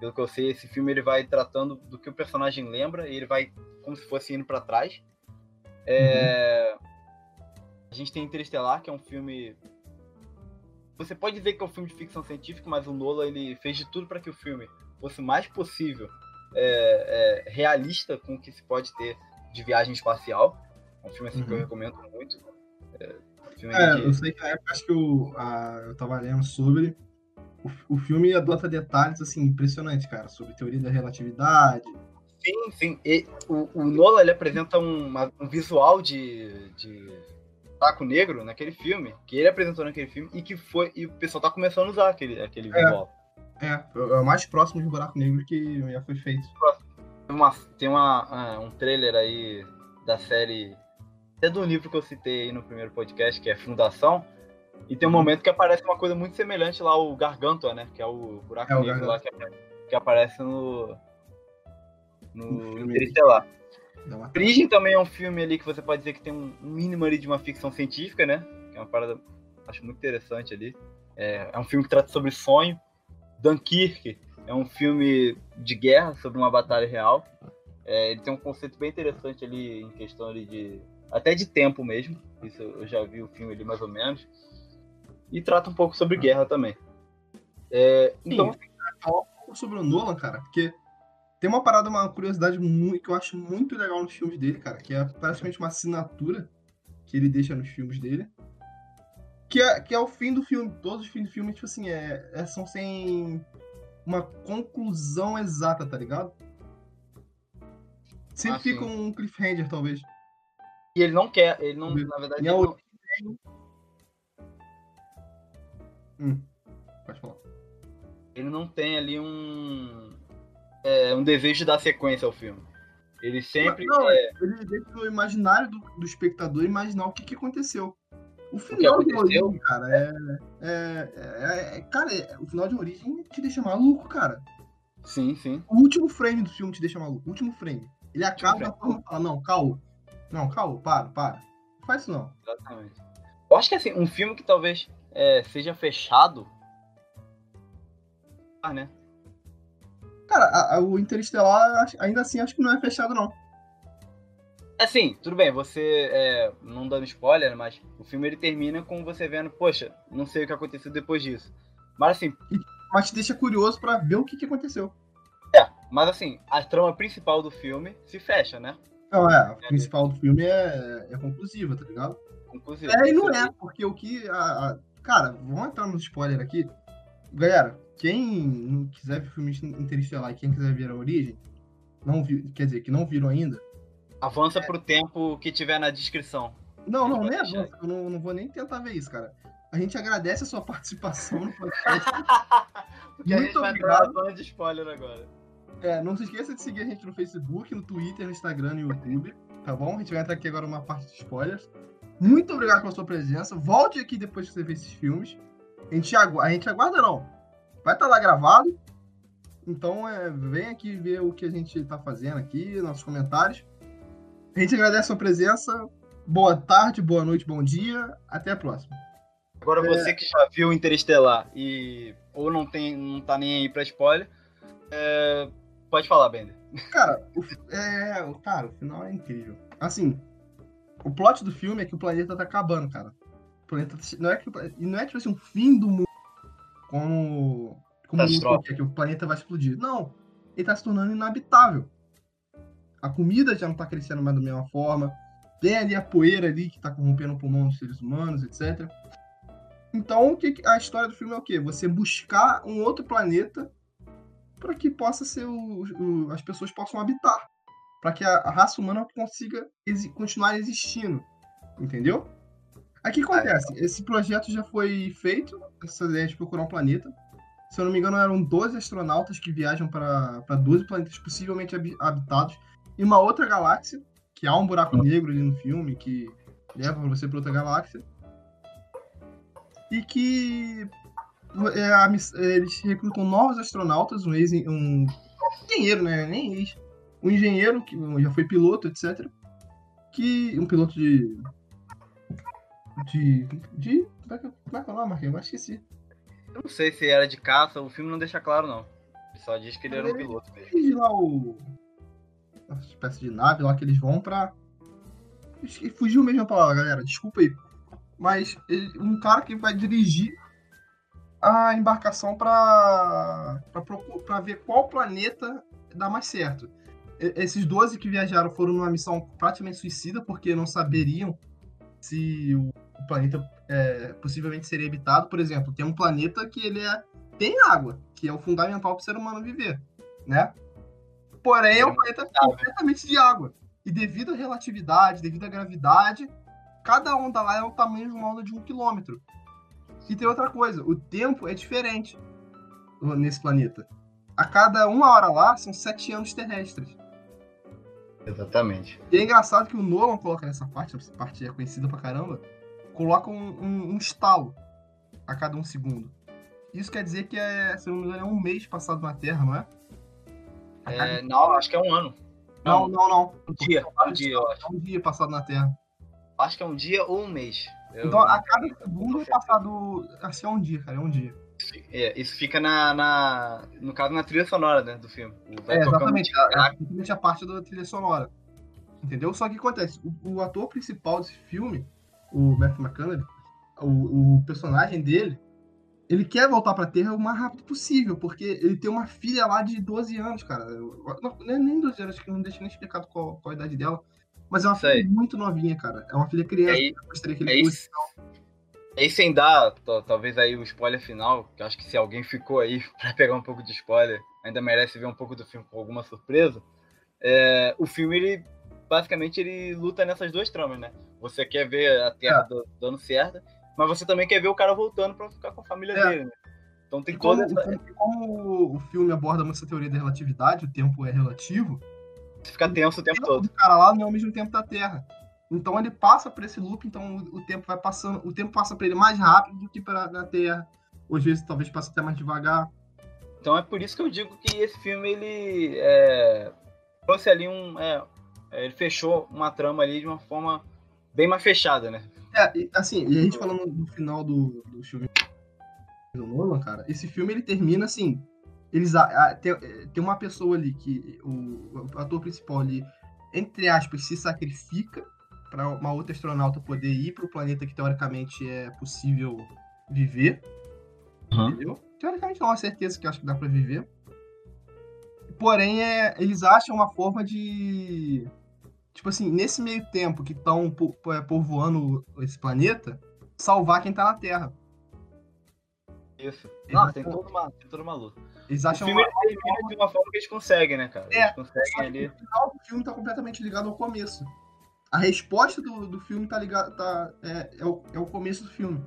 Pelo que eu sei, esse filme ele vai tratando do que o personagem lembra e ele vai como se fosse indo para trás. É, A gente tem Interestelar, que é um filme você pode dizer que é um filme de ficção científica, mas o Nolan ele fez de tudo para que o filme fosse o mais possível é, é, realista com o que se pode ter de viagem espacial. É um filme assim uhum. que eu uhum. recomendo muito. É, é eu sei que na época acho que eu, a, eu tava lendo sobre. O, o filme adota detalhes assim impressionantes, cara, sobre teoria da relatividade, Sim, sim. E, o, o Nola ele apresenta um, uma, um visual de, de taco negro naquele filme, que ele apresentou naquele filme e que foi. E o pessoal tá começando a usar aquele, aquele é, visual. É, é o mais próximo de buraco negro que já foi feito. Tem, uma, tem uma, ah, um trailer aí da série. Até do livro que eu citei aí no primeiro podcast, que é Fundação. E tem um momento que aparece uma coisa muito semelhante lá, o Gargantua, né? Que é o buraco é, negro o lá que, que aparece no, no Interestelar. Prison também é um filme ali que você pode dizer que tem um mínimo ali de uma ficção científica, né? Que é uma parada, acho muito interessante ali. É, é um filme que trata sobre sonho. Dunkirk é um filme de guerra sobre uma batalha real. É, ele tem um conceito bem interessante ali em questão ali de até de tempo mesmo. Isso eu já vi o filme ali mais ou menos. E trata um pouco sobre guerra também. É, então, Sim, falar um pouco sobre o Nolan, cara, porque tem uma parada, uma curiosidade muito, que eu acho muito legal nos filmes dele, cara, que é praticamente uma assinatura que ele deixa nos filmes dele. Que é, que é o fim do filme. Todos os fins do filme, tipo assim, é, é são sem uma conclusão exata, tá ligado? Sempre ah, fica um cliffhanger, talvez. E ele não quer, ele não, na verdade. Ele não... Hum, pode falar. Ele não tem ali um é, um desejo de dar sequência ao filme. Ele sempre. Não, é... Ele deixa no imaginário do, do espectador imaginar o que, que aconteceu. O final o de origem, cara, é, é, é, é Cara, é, o final de origem te deixa maluco, cara. Sim, sim. O último frame do filme te deixa maluco. O último frame. Ele acaba e fala, não, caô. Não, caô, para, para. Não faz isso não. Exatamente. Eu acho que assim, um filme que talvez é, seja fechado. Ah, né? Cara, a, a, o Interestelar, ainda assim, acho que não é fechado, não. Assim, tudo bem, você, é, não dando spoiler, mas o filme ele termina com você vendo, poxa, não sei o que aconteceu depois disso. Mas assim. Mas te deixa curioso para ver o que, que aconteceu. É, mas assim, a trama principal do filme se fecha, né? Não, é, a principal do filme é, é conclusiva, tá ligado? Conclusiva. É, e não é, porque o que. A, a, cara, vamos entrar no spoiler aqui. Galera, quem quiser ver o filme Interestelar e quem quiser ver a origem, não viu, quer dizer, que não viram ainda. Avança é... pro tempo que tiver na descrição. Não, não, nem avança. Eu não, não vou nem tentar ver isso, cara. A gente agradece a sua participação no podcast. Muito a gente obrigado. Vai de spoiler agora. É, não se esqueça de seguir a gente no Facebook, no Twitter, no Instagram e no YouTube, tá bom? A gente vai entrar aqui agora uma parte de spoilers. Muito obrigado pela sua presença. Volte aqui depois que você ver esses filmes. A gente, agu a gente aguarda, não vai estar tá lá gravado. Então, é, vem aqui ver o que a gente está fazendo aqui, nossos comentários. A gente agradece a sua presença. Boa tarde, boa noite, bom dia. Até a próxima. Agora, é... você que já viu Interestelar e ou não, tem, não tá nem aí para spoiler, é... pode falar, Bender. Cara, o, é, cara, o final é incrível. Assim, o plot do filme é que o planeta tá acabando, cara. O planeta não é que não é tipo assim um fim do mundo como, como qualquer, que o planeta vai explodir. Não, ele está se tornando inabitável. A comida já não está crescendo mais da mesma forma. Tem ali a poeira ali que está corrompendo o pulmão dos seres humanos, etc. Então, a história do filme é o quê? Você buscar um outro planeta para que possa ser o, o, as pessoas possam habitar, para que a, a, raça humana consiga exi continuar existindo, entendeu? Aqui acontece, esse projeto já foi feito, essa ideia de procurar um planeta. Se eu não me engano, eram 12 astronautas que viajam para 12 planetas possivelmente habitados e uma outra galáxia, que há um buraco negro ali no filme que leva você para outra galáxia. E que é, eles recrutam novos astronautas, um, ex, um engenheiro, né? Nem ex. Um engenheiro que já foi piloto, etc. Que. Um piloto de de. de. Como é que, é, é o nome, Marquinhos? Eu esqueci. Eu não sei se era de caça, o filme não deixa claro, não. Ele só diz que ele era um piloto mesmo. Lá o. Uma espécie de nave lá que eles vão pra. Fugiu mesmo a palavra, galera. Desculpa aí. Mas ele, um cara que vai dirigir a embarcação para para ver qual planeta dá mais certo. Esses 12 que viajaram foram numa missão praticamente suicida, porque não saberiam se o o planeta é, possivelmente seria habitado. Por exemplo, tem um planeta que ele é, tem água, que é o fundamental para o ser humano viver, né? Porém, é um planeta completamente de água. E devido à relatividade, devido à gravidade, cada onda lá é o tamanho de uma onda de um quilômetro. E tem outra coisa, o tempo é diferente nesse planeta. A cada uma hora lá são sete anos terrestres. Exatamente. E é engraçado que o Nolan coloca nessa parte, essa parte é conhecida pra caramba, coloca um, um- um estalo a cada um segundo. Isso quer dizer que é, se não me engano, é um mês passado na Terra, não é? A cada- É, não, acho que é um ano. Não, não, não. Um dia, um dia, eu acho. É um dia passado na Terra. Acho que é um dia ou um mês. Eu- Então, a cada segundo é passado. Assim, é um dia, cara, é um dia. É, isso fica na, na- No caso, na trilha sonora né, do filme. É, exatamente. tic-tac. É, exatamente a parte da trilha sonora. Entendeu? Só que acontece, o, o ator principal desse filme, o Matthew McConaughey, o, o personagem dele, ele quer voltar pra Terra o mais rápido possível, porque ele tem uma filha lá de 12 anos, cara. Não, é nem 12 anos, acho que não deixa nem explicado qual, qual a idade dela. Mas é uma filha muito novinha, cara. É uma filha criança. É, Eu mostrei que ele É isso. É isso sem dar, talvez aí o spoiler final, que eu acho que se alguém ficou aí pra pegar um pouco de spoiler, ainda merece ver um pouco do filme com alguma surpresa. É, o filme, ele basicamente ele luta nessas duas tramas, né? Você quer ver a Terra do- dando certo, mas você também quer ver o cara voltando pra ficar com a família É. dele, né? Então tem como, toda essa... como- o filme aborda muito essa teoria da relatividade, o tempo é relativo, Você fica tenso o tempo tempo todo. do cara lá não é ao mesmo tempo da Terra. Então ele passa por esse loop, então o, o tempo vai passando, o tempo passa para ele mais rápido do que para na Terra. Às vezes talvez passa até mais devagar. Então é por isso que eu digo que esse filme, ele é, trouxe ali um... é, é, ele fechou uma trama ali de uma forma bem mais fechada, né? É, assim, e a gente falando no final do, do filme do Nolan, cara, esse filme ele termina assim. Eles a- a- tem, tem uma pessoa ali que o, o ator principal ali, entre aspas, se sacrifica para uma outra astronauta poder ir para o planeta que teoricamente é possível viver. Uhum. Entendeu? Teoricamente não é uma certeza que eu acho que dá pra viver. Porém, é, eles acham uma forma de. Tipo assim, nesse meio tempo que estão povoando esse planeta, salvar quem tá na Terra. Isso. Eles Não, tem toda uma, tem toda uma luta. Eles O acham filme uma... termina de uma forma que eles conseguem, né, cara? É, Eles conseguem ali. o final do filme tá completamente ligado ao começo. A resposta do, do filme tá ligado. Tá, é, é, o, é o começo do filme.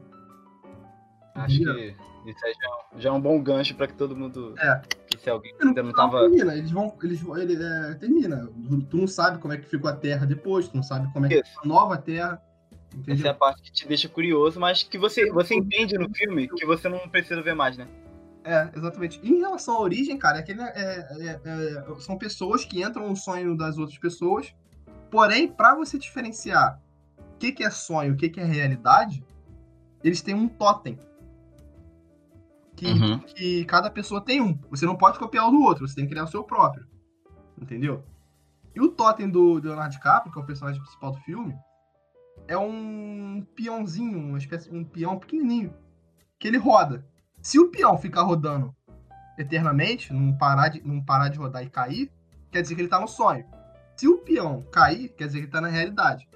Acho que isso aí já, é já é um bom gancho pra que todo mundo. É. Se alguém ainda não tava. termina, eles vão. Eles, ele é, termina. Tu não sabe como é que ficou a Terra depois, tu não sabe como é que ficou a nova Terra. Essa é Entendeu? a parte que te deixa curioso, mas que você, você entende no filme que você não precisa ver mais, né? É, exatamente. E em relação à origem, cara, é que ele é- é- é- é- são pessoas que entram no sonho das outras pessoas. Porém, pra você diferenciar o que, que é sonho e o que, que é realidade, eles têm um totem. Que, Uhum. que cada pessoa tem um. Você não pode copiar o do outro, você tem que criar o seu próprio. Entendeu? E o totem do do Leonardo DiCaprio, que é o personagem principal do filme, é um peãozinho, uma espécie um peão pequenininho, que ele roda. Se o peão ficar rodando eternamente, não parar de, não parar de rodar e cair, quer dizer que ele tá no sonho. Se o peão cair, quer dizer que ele tá na realidade.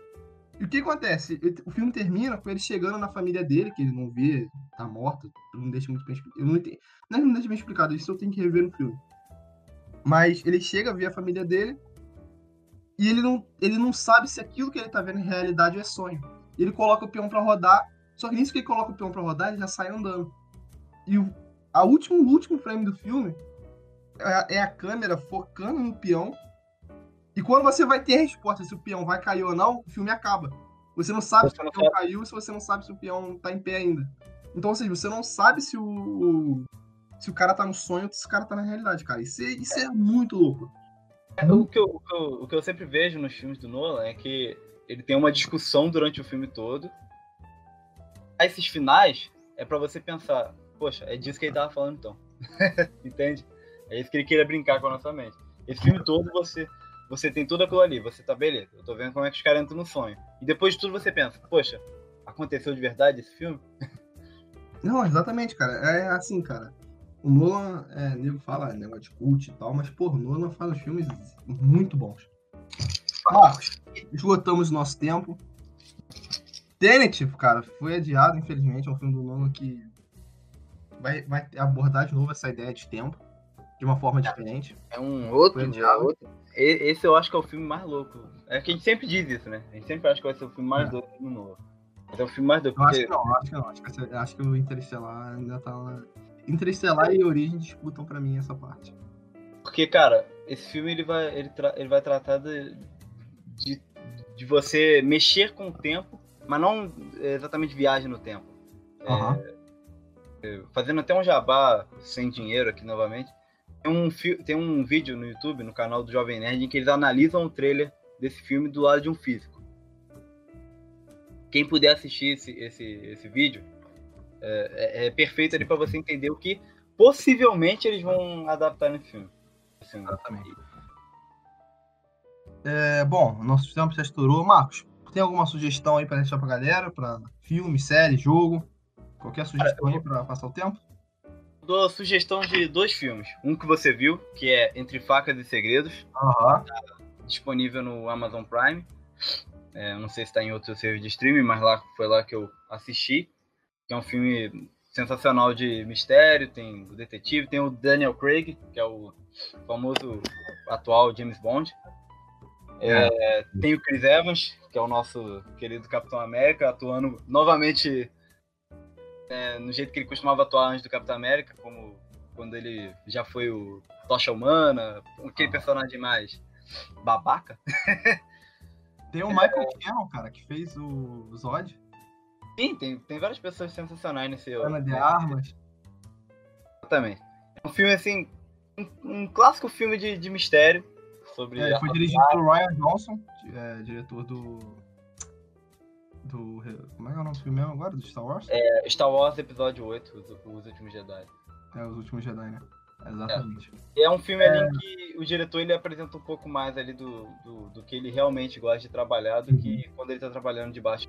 E o que acontece? O filme termina com ele chegando na família dele, que ele não vê, tá morto, não deixa muito bem explicado. Não entendi. É não deixa bem explicado, isso eu tenho que rever no filme. Mas ele chega a ver a família dele e ele não, ele não sabe se aquilo que ele tá vendo em realidade é sonho. Ele coloca o peão pra rodar, só que nisso que ele coloca o peão pra rodar, ele já sai andando. E o a último, último frame do filme é, é a câmera focando no peão. E quando você vai ter a resposta se o peão vai cair ou não, o filme acaba. Você não sabe Você se o peão caiu se você não sabe se o peão tá em pé ainda. Então, ou seja, você não sabe se o. Se o cara tá no sonho ou se o cara tá na realidade, cara. Isso é, isso é muito louco. O que, eu, o, que eu, o que eu sempre vejo nos filmes do Nolan é que ele tem uma discussão durante o filme todo. Esses finais é pra você pensar, poxa, é disso que ele tava falando então. Entende? É isso que ele queria brincar com a nossa mente. Esse filme todo você você tem tudo aquilo ali, você tá beleza, eu tô vendo como é que os caras entram no sonho. E depois de tudo você pensa, poxa, aconteceu de verdade esse filme? Não, exatamente, cara. É assim, cara. O Nolan, é, nego fala negócio de cult e tal, mas, pô, o Nolan faz filmes muito bons. Marcos, esgotamos o nosso tempo. Tenet, cara, foi adiado, infelizmente. É um filme do Nolan que vai, vai abordar de novo essa ideia de tempo de uma forma diferente. É um outro, é outro. Esse eu acho que é o filme mais louco. É que a gente sempre diz isso, né? A gente sempre acha que vai ser o filme mais é. louco do Nolan. Mas é o filme mais louco. Eu acho que não, acho que não. Acho que, acho que o Interestelar ainda tá lá. Interestelar e Origem disputam pra mim essa parte. Porque, cara, esse filme ele vai, ele, ele vai tratar de, de, de, você mexer com o tempo, mas não exatamente viagem no tempo. Uhum. É, fazendo até um jabá sem dinheiro aqui novamente. Tem um, tem um vídeo no YouTube, no canal do Jovem Nerd, em que eles analisam o trailer desse filme do lado de um físico. Quem puder assistir esse, esse, esse vídeo, é, é, é perfeito ali para você entender o que possivelmente eles vão adaptar no filme. Assim, Exatamente. É, bom, nosso tempo já estourou. Marcos, tem alguma sugestão aí para deixar pra galera? Para filme, série, jogo? Qualquer sugestão aí para passar o tempo? Dou sugestão de dois filmes. Um que você viu, que é Entre Facas e Segredos. Uhum. Tá disponível no Amazon Prime. É, não sei se está em outro serviço de streaming, mas lá foi lá que eu assisti. Que é um filme sensacional de mistério, tem o detetive, tem o Daniel Craig, que é o famoso atual James Bond. É, tem o Chris Evans, que é o nosso querido Capitão América, atuando novamente é, no jeito que ele costumava atuar antes do Capitão América, como quando ele já foi o Tocha Humana, aquele personagem mais babaca. Tem o Michael é... Cannon, cara, que fez o Zod. Sim, tem, tem várias pessoas sensacionais nesse Ana de Armas. Exatamente. É um filme, assim, um, um clássico filme de, de mistério. Sobre é, foi dirigido por Ryan Johnson, é, diretor do do. Como é que é o nome do filme mesmo agora? Do Star Wars? É, Star Wars Episódio 8, Os, os Últimos Jedi. É, Os Últimos Jedi, né? Exatamente. É, é um filme é... ali em que o diretor ele apresenta um pouco mais ali do, do, do que ele realmente gosta de trabalhar do uhum. que quando ele tá trabalhando debaixo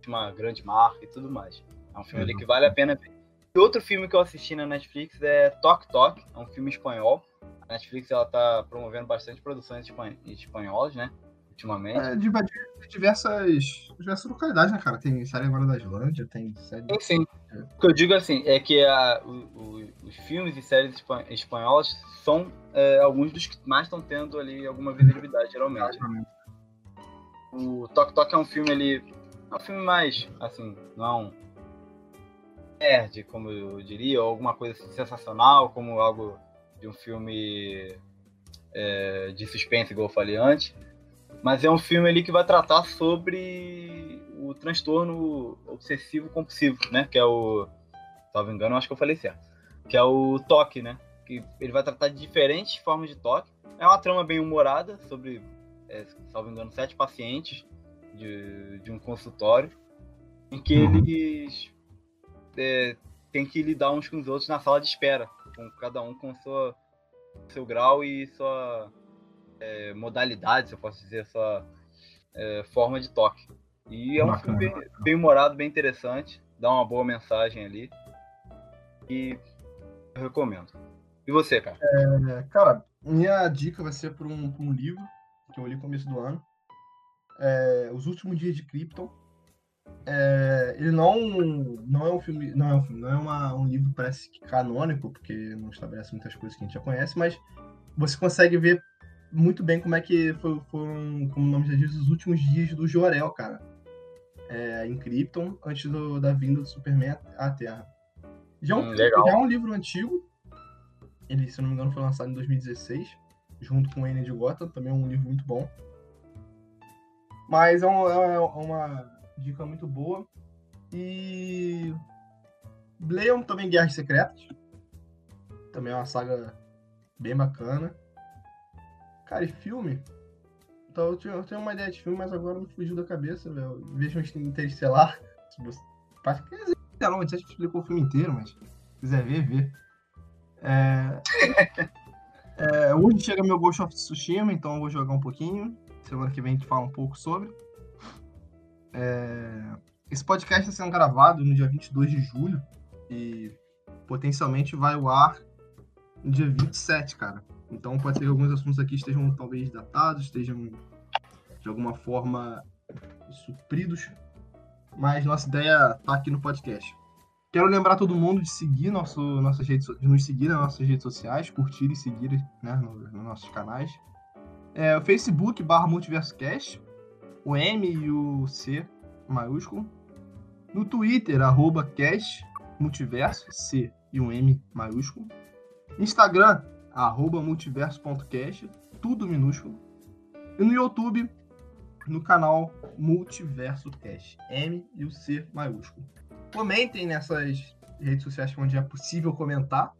de uma grande marca e tudo mais. É um filme ali que vale a pena ver. E outro filme que eu assisti na Netflix é Tok Tok, é um filme espanhol. A Netflix ela tá promovendo bastante produções espanholas, né? Ultimamente. É, de, de, diversas, diversas localidades, né, cara? Tem série agora da Islândia, tem série. Sim, sim. É. O que eu digo assim é que a, o, o, os filmes e séries espanholas são é, alguns dos que mais estão tendo ali alguma visibilidade, geralmente. O Tok Tok é um filme ali. É um filme mais, assim, não é um nerd, como eu diria, ou alguma coisa assim, sensacional, como algo de um filme é, de suspense, igual eu falei antes. Mas é um filme ali que vai tratar sobre o transtorno obsessivo compulsivo, né? Que é o. Salvo engano, acho que eu falei certo. Que é o toque, né? Que ele vai tratar de diferentes formas de toque. É uma trama bem humorada sobre, é, salvo engano, sete pacientes de, de um consultório em que uhum. eles é, têm que lidar uns com os outros na sala de espera, com cada um com sua, seu grau e sua é, modalidade, se eu posso dizer, essa é, forma de toque. E é um bacana, filme bem, bem humorado, bem interessante, dá uma boa mensagem ali. E eu recomendo. E você, cara? É, cara, minha dica vai ser por um, um livro que eu li no começo do ano. É, Os Últimos Dias de Krypton. É, ele não, não é um filme, não é um filme, não é uma, um livro parece canônico, porque não estabelece muitas coisas que a gente já conhece, mas você consegue ver muito bem como é que foi, foram, como o nome já diz, os últimos dias do Jorel, cara. É, em Krypton, antes do, da vinda do Superman à Terra. Já, é um, hum, já é um livro antigo. Ele, se não me engano, foi lançado em 2016, junto com o N de Gotham, também é um livro muito bom. Mas é uma, é uma dica muito boa. E leiam também Guerras Secretas. Também é uma saga bem bacana. Cara, e filme? Então, eu, tinha, eu tenho uma ideia de filme, mas agora me fugiu da cabeça, velho. Vejo um Interestelar. Se você... Quer dizer, não, a gente explicou o filme inteiro, mas se quiser ver, vê. É... é, hoje chega meu Ghost of Tsushima, então eu vou jogar um pouquinho. Semana que vem a gente fala um pouco sobre. É... Esse podcast está sendo gravado no dia 22 de julho. E potencialmente vai ao ar no dia 27, cara. Então pode ser que alguns assuntos aqui estejam talvez datados, estejam de alguma forma supridos. Mas nossa ideia tá aqui no podcast. Quero lembrar todo mundo de seguir nosso, nossas redes, de nos seguir nas nossas redes sociais, curtir e seguir né, nos, nos nossos canais. É, o Facebook barra MultiversoCast, o M e o C maiúsculo. No Twitter, arroba cast multiverso, C e um M maiúsculo. Instagram, arroba multiverso.cast, tudo minúsculo. E no YouTube, no canal Multiverso Cast, M e o C maiúsculo. Comentem nessas redes sociais onde é possível comentar.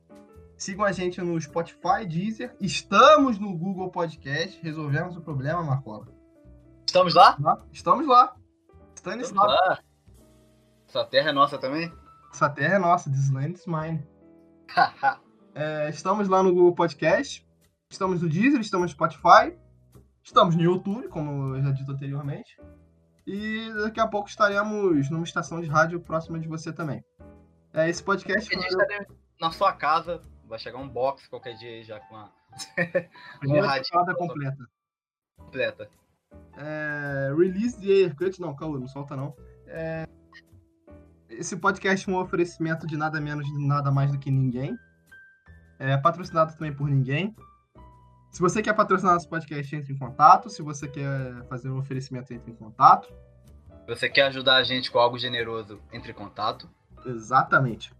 Sigam a gente no Spotify, Deezer. Estamos no Google Podcast. Resolvemos o problema, Marcola. Estamos lá? Estamos lá. Estamos lá. Essa terra é nossa também? Essa terra é nossa. This land is mine. é, estamos lá no Google Podcast. Estamos no Deezer, estamos no Spotify. Estamos no YouTube, como eu já dito anteriormente. E daqui a pouco estaremos numa estação de rádio próxima de você também. É, esse podcast. Eu... na sua casa, vai chegar um box qualquer dia aí já com a. Primeira temporada completa. Completa. É, release de Aircut, não, calma, não solta não. É, esse podcast é um oferecimento de nada menos nada mais do que ninguém. É patrocinado também por ninguém. Se você quer patrocinar nosso podcast, entre em contato. Se você quer fazer um oferecimento, entre em contato. Se você quer ajudar a gente com algo generoso, entre em contato. Exatamente.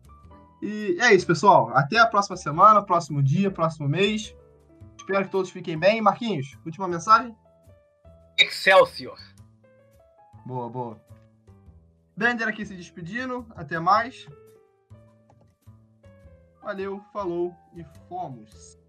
E é isso, pessoal. Até a próxima semana, próximo dia, próximo mês. Espero que todos fiquem bem. Marquinhos, última mensagem? Excelsior! Boa, boa. Bender aqui se despedindo. Até mais. Valeu, falou e fomos.